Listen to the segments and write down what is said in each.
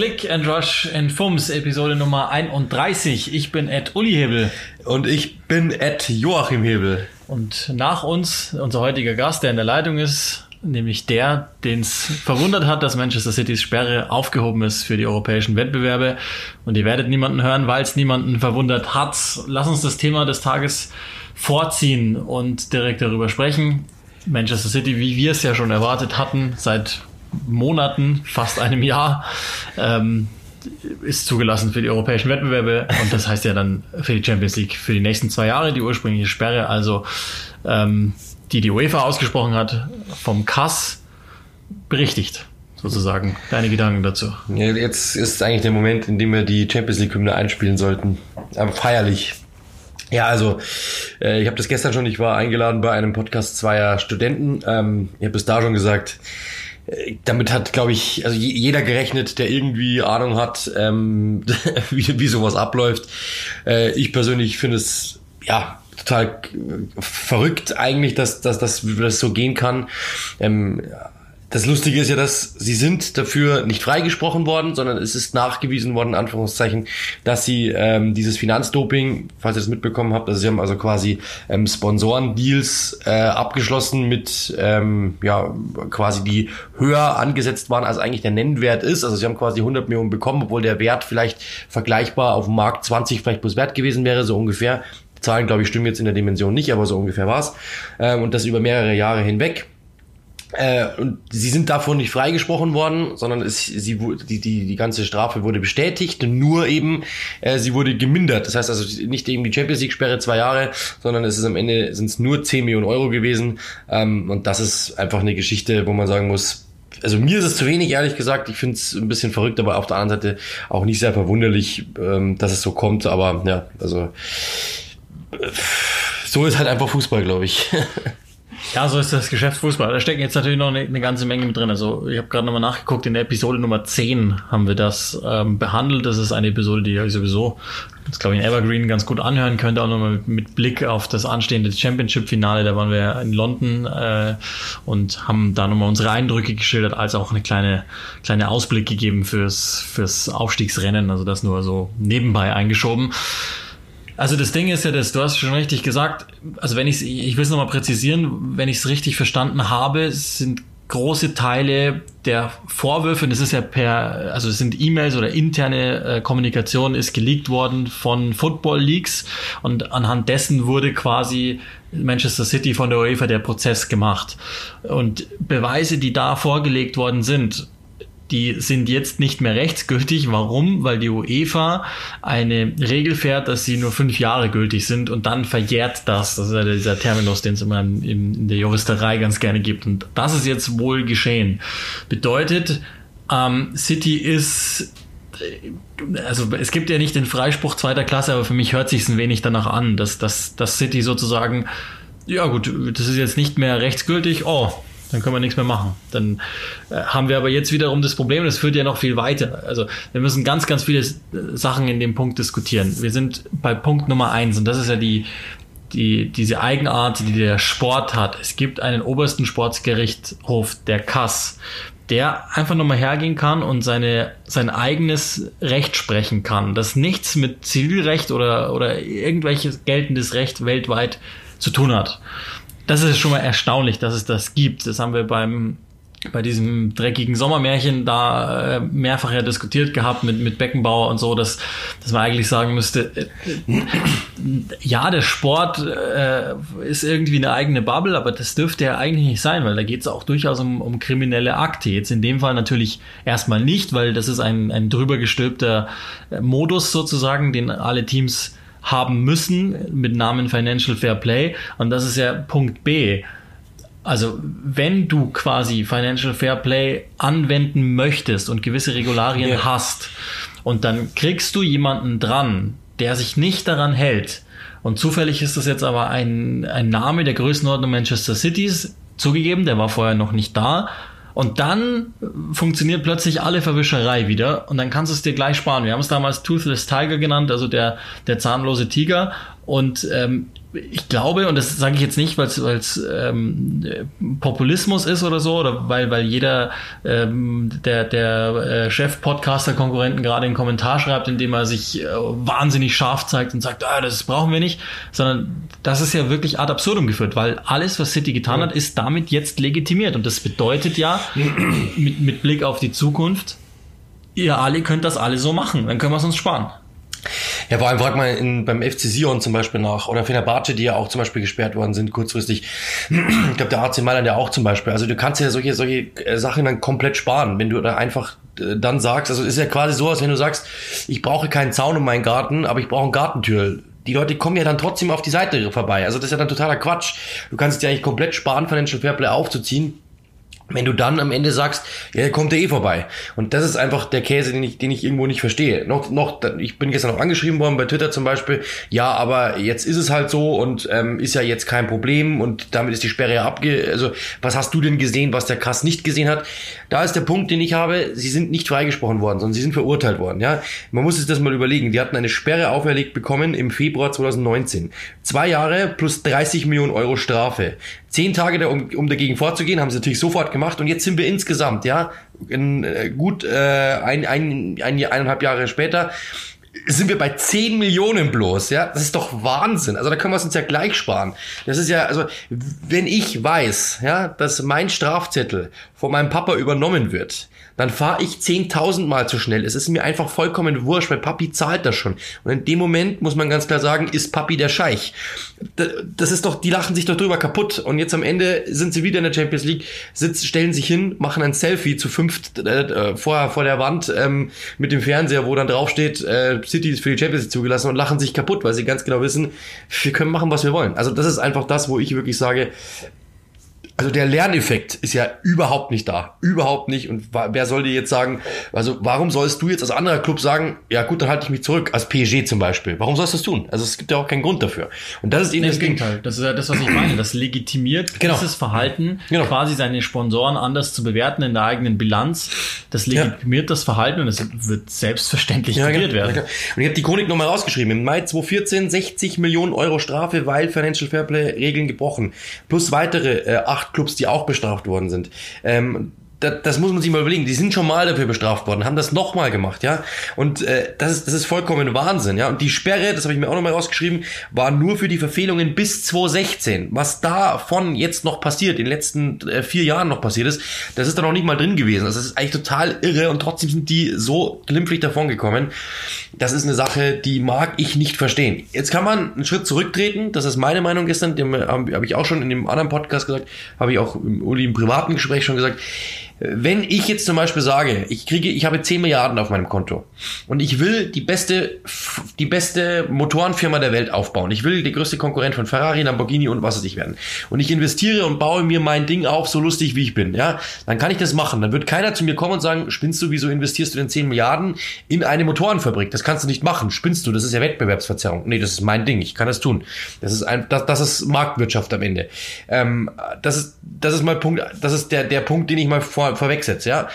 Click and Rush in Fums, Episode Nummer 31. Ich bin Ed Uli Hebel. Und ich bin Ed Joachim Hebel. Und nach uns, unser heutiger Gast, der in der Leitung ist, nämlich der, den es verwundert hat, dass Manchester Citys Sperre aufgehoben ist für die europäischen Wettbewerbe. Und ihr werdet niemanden hören, weil es niemanden verwundert hat. Lass uns das Thema des Tages vorziehen und direkt darüber sprechen. Manchester City, wie wir es ja schon erwartet hatten, seit Monaten, fast einem Jahr, ähm, ist zugelassen für die europäischen Wettbewerbe und das heißt ja dann für die Champions League für die nächsten zwei Jahre die ursprüngliche Sperre, also ähm, die die UEFA ausgesprochen hat, vom Kass berichtigt sozusagen. Deine Gedanken dazu? Jetzt ist eigentlich der Moment, in dem wir die Champions League Hymne einspielen sollten, aber feierlich. Ja, also äh, ich habe das gestern schon, ich war eingeladen bei einem Podcast zweier Studenten. Ähm, ich habe es da schon gesagt, damit hat, glaube ich, also jeder gerechnet, der irgendwie Ahnung hat, ähm, wie, wie sowas abläuft. Äh, ich persönlich finde es ja total verrückt eigentlich, dass, dass, dass das so gehen kann. Ähm, das Lustige ist ja, dass sie sind dafür nicht freigesprochen worden, sondern es ist nachgewiesen worden, in Anführungszeichen, dass sie ähm, dieses Finanzdoping, falls ihr das mitbekommen habt, also sie haben also quasi ähm, Sponsorendeals äh, abgeschlossen mit, ähm, ja, quasi die höher angesetzt waren, als eigentlich der Nennwert ist. Also sie haben quasi 100 Millionen bekommen, obwohl der Wert vielleicht vergleichbar auf dem Markt 20 vielleicht plus Wert gewesen wäre, so ungefähr. Die Zahlen, glaube ich, stimmen jetzt in der Dimension nicht, aber so ungefähr war's. Ähm, und das über mehrere Jahre hinweg. Äh, und sie sind davon nicht freigesprochen worden, sondern es, sie, die, die, die ganze Strafe wurde bestätigt, nur eben äh, sie wurde gemindert. Das heißt also nicht eben die Champions League Sperre zwei Jahre, sondern es ist am Ende sind es nur 10 Millionen Euro gewesen. Ähm, und das ist einfach eine Geschichte, wo man sagen muss, also mir ist es zu wenig, ehrlich gesagt. Ich finde es ein bisschen verrückt, aber auf der anderen Seite auch nicht sehr verwunderlich, ähm, dass es so kommt. Aber ja, also äh, so ist halt einfach Fußball, glaube ich. Ja, so ist das Geschäft Fußball. Da stecken jetzt natürlich noch eine, eine ganze Menge mit drin. Also ich habe gerade nochmal nachgeguckt, in der Episode Nummer 10 haben wir das ähm, behandelt. Das ist eine Episode, die ich sowieso, das glaube ich, in Evergreen ganz gut anhören könnte, auch nochmal mit, mit Blick auf das anstehende Championship-Finale. Da waren wir in London äh, und haben da nochmal unsere Eindrücke geschildert, als auch eine kleine, kleine Ausblick gegeben fürs, fürs Aufstiegsrennen. Also das nur so nebenbei eingeschoben. Also das Ding ist ja das, du hast schon richtig gesagt, also wenn ich ich will es nochmal präzisieren, wenn ich es richtig verstanden habe, sind große Teile der Vorwürfe, und das ist ja per, also es sind E-Mails oder interne äh, Kommunikation ist geleakt worden von Football Leaks und anhand dessen wurde quasi Manchester City von der UEFA der Prozess gemacht. Und Beweise, die da vorgelegt worden sind, die sind jetzt nicht mehr rechtsgültig. Warum? Weil die UEFA eine Regel fährt, dass sie nur fünf Jahre gültig sind und dann verjährt das. Das ist ja dieser Terminus, den es immer in, in der Juristerei ganz gerne gibt. Und das ist jetzt wohl geschehen. Bedeutet, ähm, City ist also es gibt ja nicht den Freispruch zweiter Klasse, aber für mich hört sich ein wenig danach an, dass, dass, dass City sozusagen, ja gut, das ist jetzt nicht mehr rechtsgültig, oh, dann können wir nichts mehr machen. Dann äh, haben wir aber jetzt wiederum das Problem, das führt ja noch viel weiter. Also wir müssen ganz, ganz viele Sachen in dem Punkt diskutieren. Wir sind bei Punkt Nummer eins und das ist ja die, die, diese Eigenart, die der Sport hat. Es gibt einen obersten Sportsgerichtshof, der Kass, der einfach nochmal hergehen kann und seine, sein eigenes Recht sprechen kann, das nichts mit Zivilrecht oder, oder irgendwelches geltendes Recht weltweit zu tun hat das ist schon mal erstaunlich, dass es das gibt. Das haben wir beim bei diesem dreckigen Sommermärchen da äh, mehrfach ja diskutiert gehabt mit, mit Beckenbauer und so, dass, dass man eigentlich sagen müsste, äh, ja, der Sport äh, ist irgendwie eine eigene Bubble, aber das dürfte ja eigentlich nicht sein, weil da geht es auch durchaus um, um kriminelle Akte. Jetzt in dem Fall natürlich erstmal nicht, weil das ist ein, ein drüber gestülpter äh, Modus sozusagen, den alle Teams haben müssen mit Namen Financial Fair Play. Und das ist ja Punkt B. Also wenn du quasi Financial Fair Play anwenden möchtest und gewisse Regularien ja. hast und dann kriegst du jemanden dran, der sich nicht daran hält, und zufällig ist das jetzt aber ein, ein Name der Größenordnung Manchester Cities, zugegeben, der war vorher noch nicht da, und dann funktioniert plötzlich alle Verwischerei wieder und dann kannst du es dir gleich sparen. Wir haben es damals Toothless Tiger genannt, also der, der zahnlose Tiger. Und ähm, ich glaube, und das sage ich jetzt nicht, weil es ähm, Populismus ist oder so, oder weil, weil jeder ähm, der, der äh, Chef-Podcaster-Konkurrenten gerade einen Kommentar schreibt, indem er sich äh, wahnsinnig scharf zeigt und sagt, ah, das brauchen wir nicht, sondern das ist ja wirklich ad absurdum geführt, weil alles, was City getan hat, ist damit jetzt legitimiert. Und das bedeutet ja, mit, mit Blick auf die Zukunft, ihr alle könnt das alle so machen, dann können wir es uns sparen. Ja, vor allem fragt man in, beim FC Sion zum Beispiel nach oder Fenerbahce, die ja auch zum Beispiel gesperrt worden sind kurzfristig. Ich glaube, der AC Mailand ja auch zum Beispiel. Also du kannst ja solche, solche äh, Sachen dann komplett sparen, wenn du da einfach äh, dann sagst, also ist ja quasi so, als wenn du sagst, ich brauche keinen Zaun um meinen Garten, aber ich brauche einen Gartentür die Leute kommen ja dann trotzdem auf die Seite vorbei. Also das ist ja dann totaler Quatsch. Du kannst es dir eigentlich komplett sparen, Financial Fairplay aufzuziehen wenn du dann am Ende sagst, ja, kommt der eh vorbei. Und das ist einfach der Käse, den ich, den ich irgendwo nicht verstehe. Noch, noch, ich bin gestern noch angeschrieben worden bei Twitter zum Beispiel, ja, aber jetzt ist es halt so und ähm, ist ja jetzt kein Problem und damit ist die Sperre ja abge... Also, was hast du denn gesehen, was der Kass nicht gesehen hat? Da ist der Punkt, den ich habe, sie sind nicht freigesprochen worden, sondern sie sind verurteilt worden, ja. Man muss sich das mal überlegen. Die hatten eine Sperre auferlegt bekommen im Februar 2019. Zwei Jahre plus 30 Millionen Euro Strafe. Zehn Tage, um, um dagegen vorzugehen, haben sie natürlich sofort gemacht und jetzt sind wir insgesamt, ja, in, äh, gut äh, ein, ein, ein, eineinhalb Jahre später sind wir bei 10 Millionen bloß, ja? Das ist doch Wahnsinn. Also da können wir es uns ja gleich sparen. Das ist ja, also, wenn ich weiß, ja, dass mein Strafzettel von meinem Papa übernommen wird, dann fahre ich 10.000 Mal zu schnell. Es ist mir einfach vollkommen wurscht, weil Papi zahlt das schon. Und in dem Moment muss man ganz klar sagen, ist Papi der Scheich. Das ist doch, die lachen sich doch drüber kaputt. Und jetzt am Ende sind sie wieder in der Champions League, sitzen, stellen sich hin, machen ein Selfie zu fünft äh, vor, vor der Wand ähm, mit dem Fernseher, wo dann draufsteht, äh, City ist für die Champions League zugelassen und lachen sich kaputt, weil sie ganz genau wissen, wir können machen, was wir wollen. Also das ist einfach das, wo ich wirklich sage, also der Lerneffekt ist ja überhaupt nicht da. Überhaupt nicht. Und wer soll dir jetzt sagen, also warum sollst du jetzt als anderer Club sagen, ja gut, dann halte ich mich zurück, als PSG zum Beispiel. Warum sollst du das tun? Also es gibt ja auch keinen Grund dafür. Und das ist eben nee, das Gegenteil. Das ist ja das, was ich meine. Das legitimiert genau. dieses Verhalten, genau. quasi seine Sponsoren anders zu bewerten in der eigenen Bilanz. Das legitimiert ja. das Verhalten und es wird selbstverständlich ja, genau. werden. Ja, und ich habe die Chronik nochmal rausgeschrieben. Im Mai 2014 60 Millionen Euro Strafe, weil Financial Fairplay Regeln gebrochen. Plus weitere äh, acht Clubs, die auch bestraft worden sind. Ähm, das, das muss man sich mal überlegen. Die sind schon mal dafür bestraft worden, haben das nochmal gemacht, ja. Und äh, das, ist, das ist vollkommen Wahnsinn, ja. Und die Sperre, das habe ich mir auch nochmal rausgeschrieben, war nur für die Verfehlungen bis 2016. Was davon jetzt noch passiert, in den letzten äh, vier Jahren noch passiert ist, das ist da noch nicht mal drin gewesen. Das ist eigentlich total irre und trotzdem sind die so glimpflich davon gekommen. Das ist eine Sache, die mag ich nicht verstehen. Jetzt kann man einen Schritt zurücktreten. Das ist meine Meinung gestern. Habe hab ich auch schon in dem anderen Podcast gesagt, habe ich auch im Uli im privaten Gespräch schon gesagt wenn ich jetzt zum Beispiel sage, ich kriege, ich habe 10 Milliarden auf meinem Konto und ich will die beste, die beste Motorenfirma der Welt aufbauen. Ich will die größte Konkurrent von Ferrari, Lamborghini und was es nicht werden. Und ich investiere und baue mir mein Ding auf, so lustig wie ich bin, ja. Dann kann ich das machen. Dann wird keiner zu mir kommen und sagen, spinnst du, wieso investierst du denn 10 Milliarden in eine Motorenfabrik? Das kannst du nicht machen. Spinnst du? Das ist ja Wettbewerbsverzerrung. Nee, das ist mein Ding. Ich kann das tun. Das ist ein, das, das ist Marktwirtschaft am Ende. Ähm, das ist, das ist mein Punkt, das ist der, der Punkt, den ich mal vor, vorwegsetze, ja.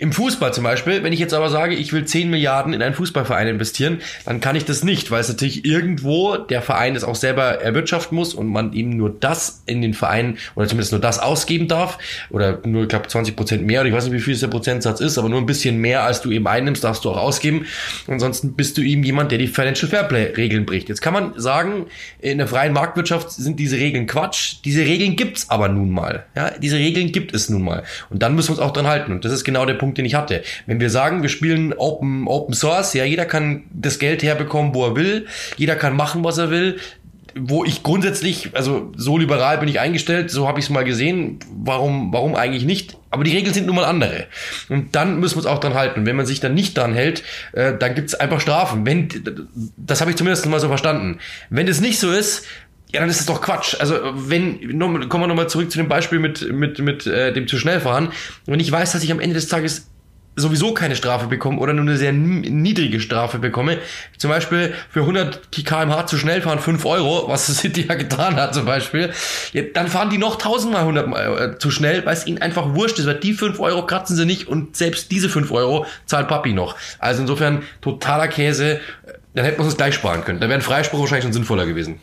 Im Fußball zum Beispiel, wenn ich jetzt aber sage, ich will 10 Milliarden in einen Fußballverein investieren, dann kann ich das nicht, weil es natürlich irgendwo der Verein das auch selber erwirtschaften muss und man eben nur das in den Verein oder zumindest nur das ausgeben darf oder nur, ich glaube, 20 Prozent mehr oder ich weiß nicht, wie viel der Prozentsatz ist, aber nur ein bisschen mehr, als du eben einnimmst, darfst du auch ausgeben. Ansonsten bist du eben jemand, der die Financial Fairplay Regeln bricht. Jetzt kann man sagen, in der freien Marktwirtschaft sind diese Regeln Quatsch. Diese Regeln gibt's aber nun mal. Ja, diese Regeln gibt es nun mal. Und dann müssen wir uns auch dran halten. Und das ist genau der Punkt, Punkt, den ich hatte. Wenn wir sagen, wir spielen Open, Open Source, ja, jeder kann das Geld herbekommen, wo er will, jeder kann machen, was er will, wo ich grundsätzlich, also so liberal bin ich eingestellt, so habe ich es mal gesehen. Warum, warum eigentlich nicht? Aber die Regeln sind nun mal andere. Und dann müssen wir uns auch dran halten. Und wenn man sich dann nicht dran hält, äh, dann gibt es einfach Strafen. Wenn, das habe ich zumindest mal so verstanden. Wenn es nicht so ist, ja, dann ist es doch Quatsch. Also wenn, noch, kommen wir nochmal zurück zu dem Beispiel mit, mit, mit äh, dem zu schnell fahren. Wenn ich weiß, dass ich am Ende des Tages sowieso keine Strafe bekomme oder nur eine sehr niedrige Strafe bekomme, zum Beispiel für 100 kmh zu schnell fahren 5 Euro, was City ja getan hat zum Beispiel, ja, dann fahren die noch 1000 mal 100 mal, äh, zu schnell, weil es ihnen einfach wurscht ist, weil die 5 Euro kratzen sie nicht und selbst diese 5 Euro zahlt Papi noch. Also insofern totaler Käse Dann hätten wir uns gleich sparen können. Dann wäre ein Freispruch wahrscheinlich schon sinnvoller gewesen.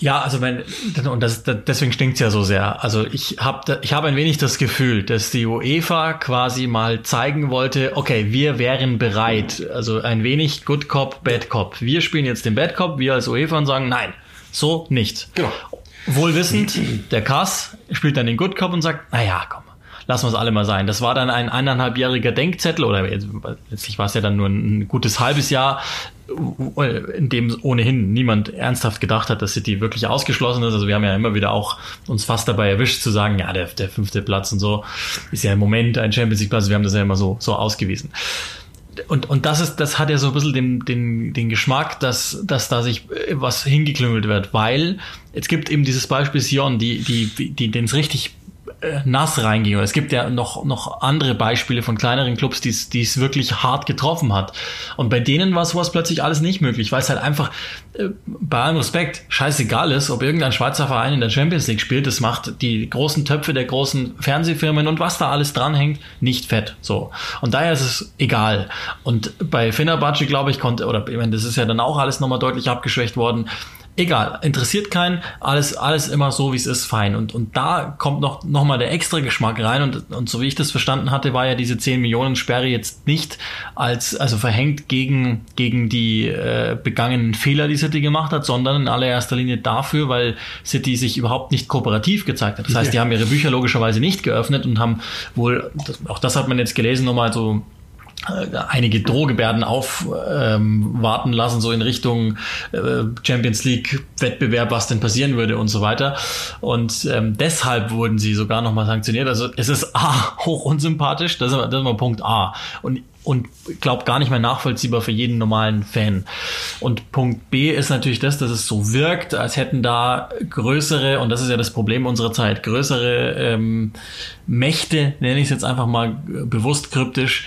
Ja, also wenn, und das, deswegen stinkt's ja so sehr. Also ich habe ich hab ein wenig das Gefühl, dass die UEFA quasi mal zeigen wollte, okay, wir wären bereit. Also ein wenig Good Cop, Bad Cop. Wir spielen jetzt den Bad Cop, wir als UEFA und sagen, nein, so nicht. Genau. Wohlwissend, der Kass spielt dann den Good Cop und sagt, na ja, komm, lassen wir es alle mal sein. Das war dann ein eineinhalbjähriger Denkzettel oder letztlich war es ja dann nur ein gutes halbes Jahr, in dem ohnehin niemand ernsthaft gedacht hat, dass City wirklich ausgeschlossen ist. Also wir haben ja immer wieder auch uns fast dabei erwischt zu sagen, ja, der, der fünfte Platz und so ist ja im Moment ein Champions League Platz. Wir haben das ja immer so, so ausgewiesen und, und das ist, das hat ja so ein bisschen den, den, den Geschmack, dass, dass da sich was hingeklüngelt wird, weil es gibt eben dieses Beispiel Sion, die, die, die, den es richtig äh, nass reinging. es gibt ja noch, noch andere Beispiele von kleineren Clubs, die es wirklich hart getroffen hat. Und bei denen war sowas plötzlich alles nicht möglich, weil es halt einfach äh, bei allem Respekt scheißegal ist, ob irgendein Schweizer Verein in der Champions League spielt. Das macht die großen Töpfe der großen Fernsehfirmen und was da alles dranhängt, nicht fett. So. Und daher ist es egal. Und bei Fenerbahce, glaube ich, konnte, oder ich meine, das ist ja dann auch alles nochmal deutlich abgeschwächt worden, egal, interessiert keinen, alles, alles immer so, wie es ist, fein. Und, und da kommt noch, noch mal der extra Geschmack rein. Und, und so wie ich das verstanden hatte, war ja diese 10 Millionen Sperre jetzt nicht als, also verhängt gegen, gegen die äh, begangenen Fehler, die City gemacht hat, sondern in allererster Linie dafür, weil City sich überhaupt nicht kooperativ gezeigt hat. Das heißt, die haben ihre Bücher logischerweise nicht geöffnet und haben wohl, auch das hat man jetzt gelesen, nochmal so einige Drohgebärden aufwarten ähm, lassen, so in Richtung äh, Champions League Wettbewerb, was denn passieren würde und so weiter. Und ähm, deshalb wurden sie sogar nochmal sanktioniert. Also es ist A, hoch unsympathisch, das ist, das ist mal Punkt A. Und und glaube gar nicht mehr nachvollziehbar für jeden normalen Fan. Und Punkt B ist natürlich das, dass es so wirkt, als hätten da größere, und das ist ja das Problem unserer Zeit, größere ähm, Mächte, nenne ich es jetzt einfach mal bewusst kryptisch,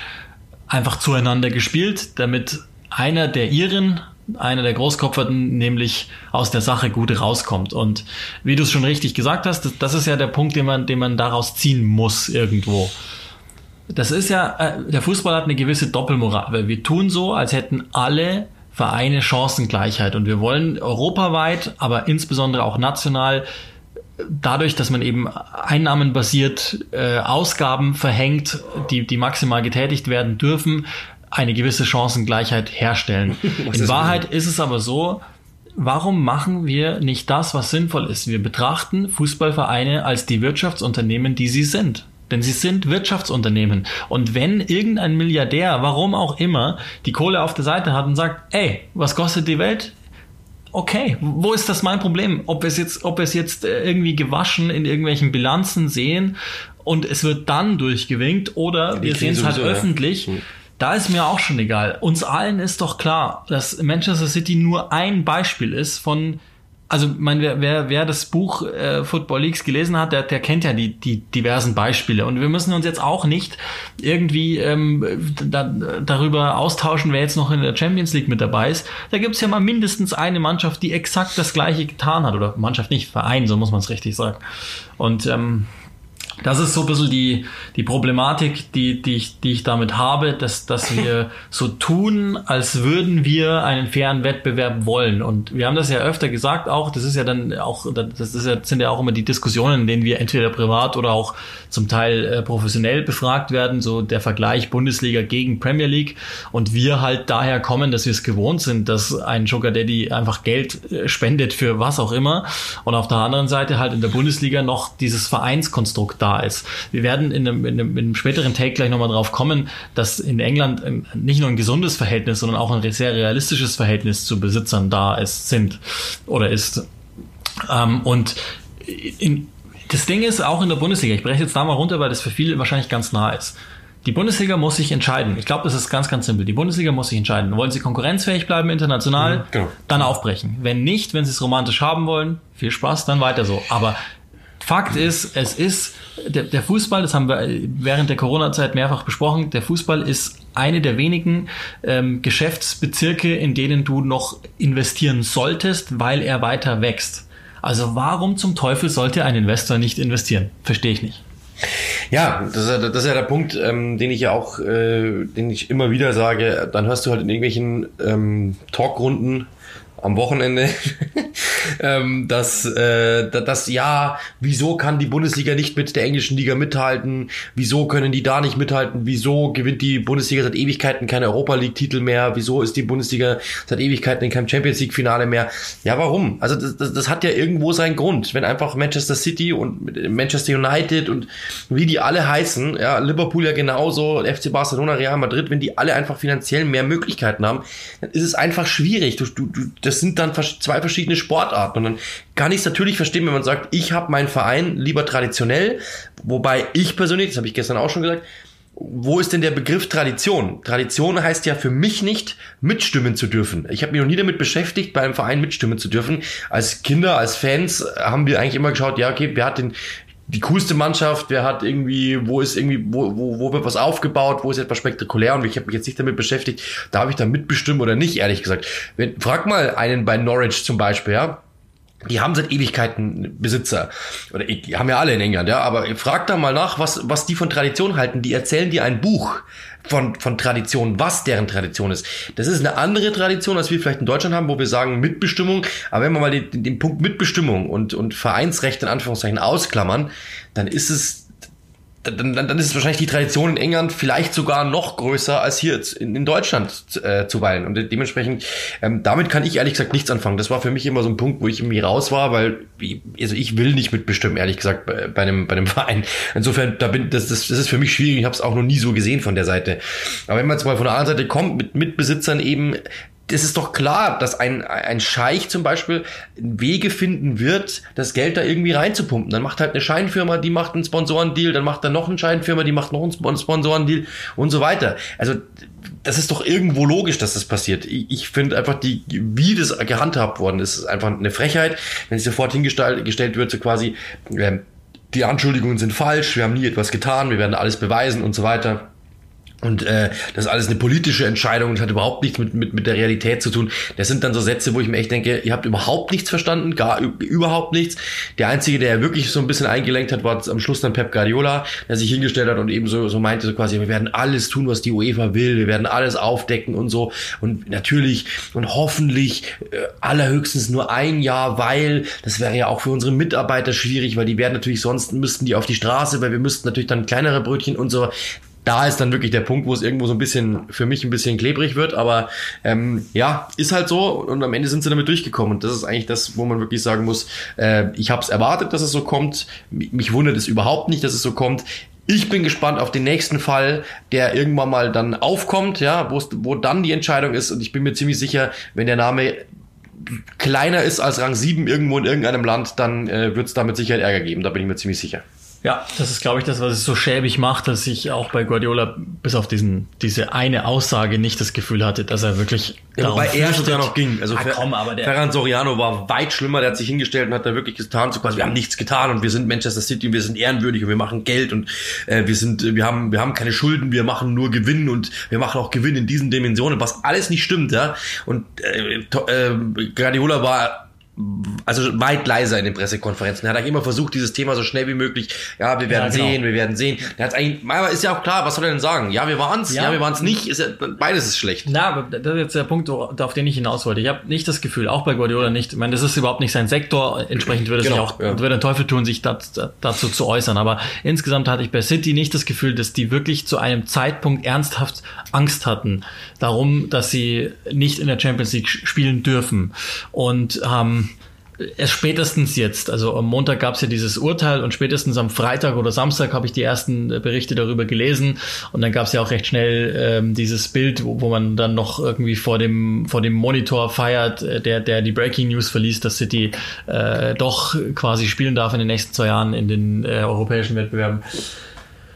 einfach zueinander gespielt, damit einer der Iren, einer der Großkopferten, nämlich aus der Sache gut rauskommt. Und wie du es schon richtig gesagt hast, das, das, ist ja der Punkt, den man, den man daraus ziehen muss irgendwo. Das ist ja, äh, der Fußball hat eine gewisse Doppelmoral, weil wir tun so, als hätten alle Vereine Chancengleichheit und wir wollen europaweit, aber insbesondere auch national dadurch, dass man eben einnahmenbasiert äh, Ausgaben verhängt, die, die maximal getätigt werden dürfen, eine gewisse Chancengleichheit herstellen. In Wahrheit ist es aber so, warum machen wir nicht das, was sinnvoll ist? Wir betrachten Fußballvereine als die Wirtschaftsunternehmen, die sie sind. Denn sie sind Wirtschaftsunternehmen. Und wenn irgendein Milliardär, warum auch immer, die Kohle auf der Seite hat und sagt, ey, was kostet die Welt? Okay, wo ist das mein Problem? Ob wir es jetzt, ob wir es jetzt äh, irgendwie gewaschen in irgendwelchen Bilanzen sehen und es wird dann durchgewinkt oder ja, wir sehen es halt öffentlich. Ja. Hm. Da ist mir auch schon egal. Uns allen ist doch klar, dass Manchester City nur ein Beispiel ist von also mein, wer, wer, wer das Buch äh, Football Leagues gelesen hat, der, der kennt ja die, die diversen Beispiele. Und wir müssen uns jetzt auch nicht irgendwie ähm, da, darüber austauschen, wer jetzt noch in der Champions League mit dabei ist. Da gibt's ja mal mindestens eine Mannschaft, die exakt das gleiche getan hat. Oder Mannschaft nicht, Verein, so muss man es richtig sagen. Und ähm, das ist so ein bisschen die, die Problematik, die, die, ich, die ich damit habe, dass, dass wir so tun, als würden wir einen fairen Wettbewerb wollen. Und wir haben das ja öfter gesagt auch, das ist ja dann auch, das ist ja, sind ja auch immer die Diskussionen, in denen wir entweder privat oder auch zum Teil äh, professionell befragt werden, so der Vergleich Bundesliga gegen Premier League. Und wir halt daher kommen, dass wir es gewohnt sind, dass ein Sugar Daddy einfach Geld äh, spendet für was auch immer. Und auf der anderen Seite halt in der Bundesliga noch dieses Vereinskonstrukt da ist. Wir werden in einem, in einem, in einem späteren Take gleich nochmal drauf kommen, dass in England nicht nur ein gesundes Verhältnis, sondern auch ein sehr realistisches Verhältnis zu Besitzern da ist, sind oder ist. Ähm, und in, das Ding ist auch in der Bundesliga, ich breche jetzt da mal runter, weil das für viele wahrscheinlich ganz nah ist. Die Bundesliga muss sich entscheiden. Ich glaube, das ist ganz, ganz simpel. Die Bundesliga muss sich entscheiden. Wollen sie konkurrenzfähig bleiben international? Mhm, genau. Dann aufbrechen. Wenn nicht, wenn sie es romantisch haben wollen, viel Spaß, dann weiter so. Aber Fakt ist, es ist, der, der Fußball, das haben wir während der Corona-Zeit mehrfach besprochen, der Fußball ist eine der wenigen ähm, Geschäftsbezirke, in denen du noch investieren solltest, weil er weiter wächst. Also warum zum Teufel sollte ein Investor nicht investieren? Verstehe ich nicht. Ja, das ist ja, das ist ja der Punkt, ähm, den ich ja auch, äh, den ich immer wieder sage. Dann hörst du halt in irgendwelchen ähm, Talkrunden am Wochenende, ähm, dass, äh, dass ja, wieso kann die Bundesliga nicht mit der englischen Liga mithalten? Wieso können die da nicht mithalten? Wieso gewinnt die Bundesliga seit Ewigkeiten keine Europa League-Titel mehr? Wieso ist die Bundesliga seit Ewigkeiten in keinem Champions League-Finale mehr? Ja, warum? Also das, das, das hat ja irgendwo seinen Grund. Wenn einfach Manchester City und Manchester United und wie die alle heißen, ja, Liverpool ja genauso, FC Barcelona, Real Madrid, wenn die alle einfach finanziell mehr Möglichkeiten haben, dann ist es einfach schwierig. Du, du, du, das sind dann zwei verschiedene Sportarten. Und dann kann ich es natürlich verstehen, wenn man sagt, ich habe meinen Verein lieber traditionell, wobei ich persönlich, das habe ich gestern auch schon gesagt, wo ist denn der Begriff Tradition? Tradition heißt ja für mich nicht, mitstimmen zu dürfen. Ich habe mich noch nie damit beschäftigt, bei einem Verein mitstimmen zu dürfen. Als Kinder, als Fans haben wir eigentlich immer geschaut, ja, okay, wer hat den die coolste Mannschaft, wer hat irgendwie, wo ist irgendwie, wo, wo, wo wird was aufgebaut, wo ist etwas spektakulär und ich habe mich jetzt nicht damit beschäftigt, darf ich da mitbestimmen oder nicht, ehrlich gesagt. Wenn, frag mal einen bei Norwich zum Beispiel, ja. Die haben seit Ewigkeiten Besitzer. Oder die haben ja alle in England, ja. Aber frag da mal nach, was, was die von Tradition halten. Die erzählen dir ein Buch von, von Tradition, was deren Tradition ist. Das ist eine andere Tradition, als wir vielleicht in Deutschland haben, wo wir sagen Mitbestimmung. Aber wenn wir mal den, den Punkt Mitbestimmung und, und Vereinsrecht in Anführungszeichen ausklammern, dann ist es dann, dann, dann ist es wahrscheinlich die Tradition in England vielleicht sogar noch größer als hier in, in Deutschland äh, zuweilen. Und dementsprechend, ähm, damit kann ich ehrlich gesagt nichts anfangen. Das war für mich immer so ein Punkt, wo ich irgendwie raus war, weil also ich will nicht mitbestimmen, ehrlich gesagt, bei, bei einem, bei einem Verein. Insofern, da bin, das, das, das ist für mich schwierig. Ich habe es auch noch nie so gesehen von der Seite. Aber wenn man jetzt mal von der anderen Seite kommt, mit Mitbesitzern eben, es ist doch klar, dass ein, ein Scheich zum Beispiel Wege finden wird, das Geld da irgendwie reinzupumpen. Dann macht halt eine Scheinfirma, die macht einen Sponsorendeal, dann macht er noch eine Scheinfirma, die macht noch einen Sponsorendeal und so weiter. Also das ist doch irgendwo logisch, dass das passiert. Ich, ich finde einfach, die, wie das gehandhabt worden ist, ist einfach eine Frechheit, wenn es sofort hingestellt wird, so quasi, äh, die Anschuldigungen sind falsch, wir haben nie etwas getan, wir werden alles beweisen und so weiter. Und äh, das ist alles eine politische Entscheidung und hat überhaupt nichts mit, mit, mit der Realität zu tun. Das sind dann so Sätze, wo ich mir echt denke, ihr habt überhaupt nichts verstanden, gar überhaupt nichts. Der Einzige, der wirklich so ein bisschen eingelenkt hat, war am Schluss dann Pep Guardiola, der sich hingestellt hat und eben so, so meinte, so quasi, wir werden alles tun, was die UEFA will, wir werden alles aufdecken und so. Und natürlich und hoffentlich äh, allerhöchstens nur ein Jahr, weil das wäre ja auch für unsere Mitarbeiter schwierig, weil die werden natürlich sonst, müssten die auf die Straße, weil wir müssten natürlich dann kleinere Brötchen und so da ist dann wirklich der Punkt, wo es irgendwo so ein bisschen, für mich ein bisschen klebrig wird, aber ähm, ja, ist halt so und am Ende sind sie damit durchgekommen und das ist eigentlich das, wo man wirklich sagen muss, äh, ich habe es erwartet, dass es so kommt, mich wundert es überhaupt nicht, dass es so kommt. Ich bin gespannt auf den nächsten Fall, der irgendwann mal dann aufkommt, ja, wo dann die Entscheidung ist und ich bin mir ziemlich sicher, wenn der Name kleiner ist als Rang 7 irgendwo in irgendeinem Land, dann äh, wird es damit Sicherheit Ärger geben, da bin ich mir ziemlich sicher. Ja, das ist, glaube ich, das, was es so schäbig macht, dass ich auch bei Guardiola bis auf diesen, diese eine Aussage nicht das Gefühl hatte, dass er wirklich. Ja, wobei er sogar noch ging. Also ah, komm, aber der Ferran Soriano war weit schlimmer, der hat sich hingestellt und hat da wirklich getan, so quasi, wir haben nichts getan und wir sind Manchester City und wir sind ehrenwürdig und wir machen Geld und äh, wir sind, wir haben, wir haben keine Schulden, wir machen nur Gewinn und wir machen auch Gewinn in diesen Dimensionen, was alles nicht stimmt, ja. Und äh, äh, Guardiola war also weit leiser in den Pressekonferenzen. Er hat eigentlich immer versucht, dieses Thema so schnell wie möglich, ja, wir werden ja, genau. sehen, wir werden sehen. Er hat eigentlich, ist ja auch klar, was soll er denn sagen? Ja, wir waren's, ja, ja wir waren's nicht, ist ja, beides ist schlecht. Na, aber das ist jetzt der Punkt, auf den ich hinaus wollte. Ich habe nicht das Gefühl, auch bei Guardiola nicht, ich meine, das ist überhaupt nicht sein Sektor, entsprechend würde es genau, auch, ja. würde ein Teufel tun, sich dazu, dazu zu äußern. Aber insgesamt hatte ich bei City nicht das Gefühl, dass die wirklich zu einem Zeitpunkt ernsthaft Angst hatten darum, dass sie nicht in der Champions League spielen dürfen. Und ähm, erst spätestens jetzt, also am Montag gab es ja dieses Urteil und spätestens am Freitag oder Samstag habe ich die ersten äh, Berichte darüber gelesen und dann gab es ja auch recht schnell ähm, dieses Bild, wo, wo, man dann noch irgendwie vor dem vor dem Monitor feiert, äh, der der die Breaking News verließ, dass City äh, doch quasi spielen darf in den nächsten zwei Jahren in den äh, europäischen Wettbewerben.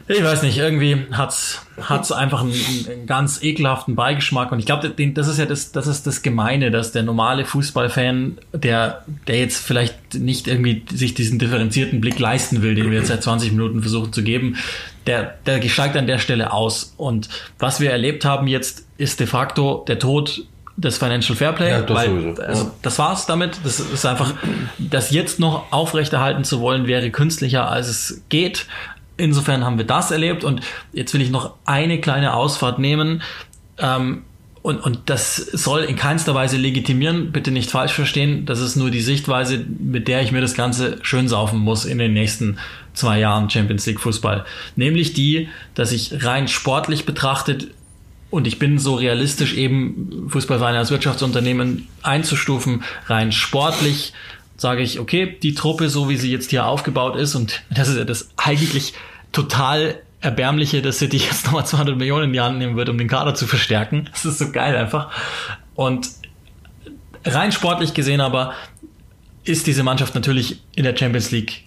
Ich weiß nicht, irgendwie hat's hat's einfach einen, einen ganz ekelhaften Beigeschmack. Und ich glaube, das ist ja das das ist das Gemeine, dass der normale Fußballfan, der der jetzt vielleicht nicht irgendwie sich diesen differenzierten Blick leisten will, den wir jetzt seit 20 Minuten versuchen zu geben, der der steigt an der Stelle aus. Und was wir erlebt haben jetzt ist de facto der Tod des Financial Fairplay, ja, das weil also, das war's damit. Das ist einfach, das jetzt noch aufrechterhalten zu wollen, wäre künstlicher als es geht insofern haben wir das erlebt und jetzt will ich noch eine kleine Ausfahrt nehmen. Ähm, und, und das soll in keinster Weise legitimieren, bitte nicht falsch verstehen. Das ist nur die Sichtweise, mit der ich mir das Ganze schön saufen muss in den nächsten zwei Jahren Champions League Fußball. Nämlich die, dass ich rein sportlich betrachtet und ich bin so realistisch eben Fußballvereine als Wirtschaftsunternehmen einzustufen, rein sportlich sage ich, okay, die Truppe, so wie sie jetzt hier aufgebaut ist, und das ist ja das eigentlich total erbärmliche, dass City jetzt nochmal 200 Millionen in die Hand nehmen wird, um den Kader zu verstärken. Das ist so geil einfach. Und rein sportlich gesehen aber ist diese Mannschaft natürlich in der Champions League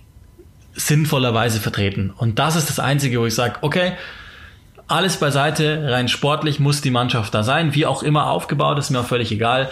sinnvollerweise vertreten. Und das ist das Einzige, wo ich sage, okay, alles beiseite, rein sportlich muss die Mannschaft da sein, wie auch immer aufgebaut, ist mir auch völlig egal.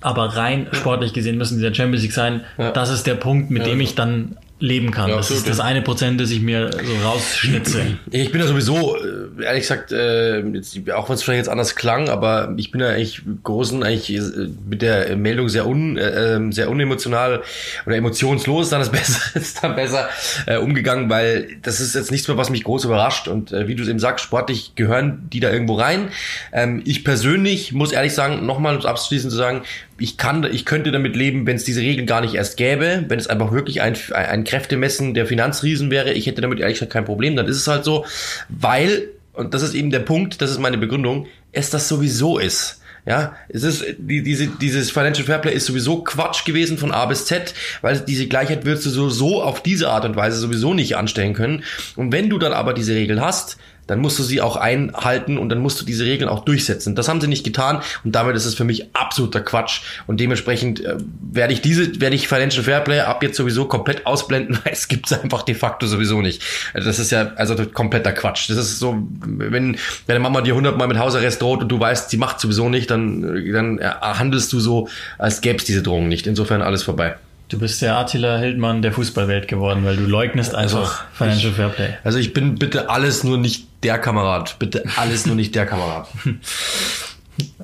Aber rein sportlich gesehen müssen sie der Champions League sein. Ja. Das ist der Punkt, mit ja. dem ich dann leben kann. Ja, das ist das eine Prozent, das ich mir so rausschnitze. Ich bin ja sowieso, äh, ehrlich gesagt, äh, jetzt, auch wenn es vielleicht jetzt anders klang, aber ich bin ja eigentlich großen eigentlich äh, mit der Meldung sehr un, äh, sehr unemotional oder emotionslos dann ist besser, ist dann besser äh, umgegangen, weil das ist jetzt nichts mehr, was mich groß überrascht. Und äh, wie du es eben sagst, sportlich gehören die da irgendwo rein. Ähm, ich persönlich muss ehrlich sagen, nochmal um es abzuschließen zu sagen, ich kann, ich könnte damit leben, wenn es diese Regeln gar nicht erst gäbe, wenn es einfach wirklich ein, ein Kräftemessen der Finanzriesen wäre. Ich hätte damit ehrlich gesagt kein Problem. Dann ist es halt so, weil, und das ist eben der Punkt, das ist meine Begründung, es das sowieso ist. Ja, es ist, die, diese, dieses Financial Fairplay ist sowieso Quatsch gewesen von A bis Z, weil diese Gleichheit wirst du so, so auf diese Art und Weise sowieso nicht anstellen können. Und wenn du dann aber diese Regeln hast, dann musst du sie auch einhalten und dann musst du diese Regeln auch durchsetzen. Das haben sie nicht getan und damit ist es für mich absoluter Quatsch und dementsprechend äh, werde ich diese, werde ich Financial Fairplay ab jetzt sowieso komplett ausblenden, weil es gibt es einfach de facto sowieso nicht. Also das ist ja also kompletter Quatsch. Das ist so, wenn deine Mama dir hundertmal mit Hausarrest droht und du weißt, sie macht sowieso nicht, dann, dann handelst du so, als gäbe es diese Drohung nicht. Insofern alles vorbei. Du bist der Attila Hildmann der Fußballwelt geworden, weil du leugnest also einfach also, Financial Fairplay. Also ich bin bitte alles nur nicht der Kamerad. Bitte alles nur nicht der Kamerad.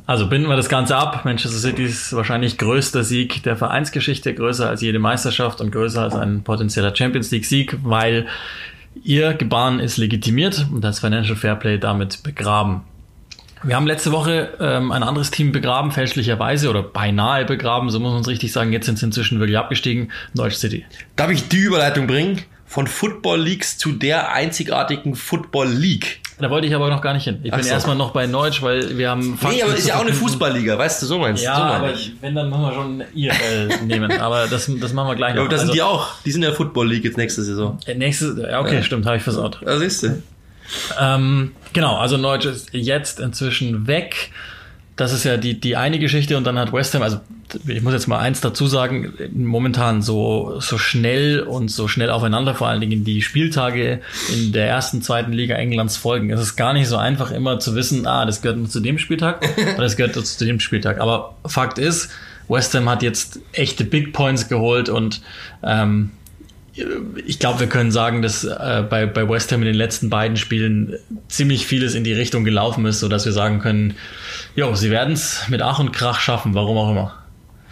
Also binden wir das Ganze ab. Manchester Citys wahrscheinlich größter Sieg der Vereinsgeschichte, größer als jede Meisterschaft und größer als ein potenzieller Champions League Sieg, weil ihr Gebaren ist legitimiert und das Financial Fairplay damit begraben. Wir haben letzte Woche ähm, ein anderes Team begraben, fälschlicherweise oder beinahe begraben, so muss man es richtig sagen. Jetzt sind sie inzwischen wirklich abgestiegen. Norwich City. Darf ich die Überleitung bringen? Von Football Leagues zu der einzigartigen Football League. Da wollte ich aber noch gar nicht hin. Ich Ach bin so. erstmal noch bei Neutsch, weil wir haben. Nee, aber ist ja auch eine Fußballliga, weißt du, so meinst du. Ja, so aber ich. wenn, dann müssen wir schon IFL nehmen. Aber das, das machen wir gleich noch. Ja, aber da sind also, die auch. Die sind in der Football League jetzt nächste Saison. Äh, nächste, ja, okay, ja. stimmt, habe ich versaut. Da siehst du. Ähm, genau, also Neutsch ist jetzt inzwischen weg. Das ist ja die, die eine Geschichte und dann hat West Ham, also ich muss jetzt mal eins dazu sagen, momentan so, so schnell und so schnell aufeinander, vor allen Dingen die Spieltage in der ersten, zweiten Liga Englands folgen. Es ist gar nicht so einfach immer zu wissen, ah, das gehört zu dem Spieltag oder das gehört zu dem Spieltag. Aber Fakt ist, West Ham hat jetzt echte Big Points geholt und ähm, ich glaube, wir können sagen, dass äh, bei, bei West Ham in den letzten beiden Spielen ziemlich vieles in die Richtung gelaufen ist, sodass wir sagen können, jo, sie werden es mit Ach und Krach schaffen, warum auch immer.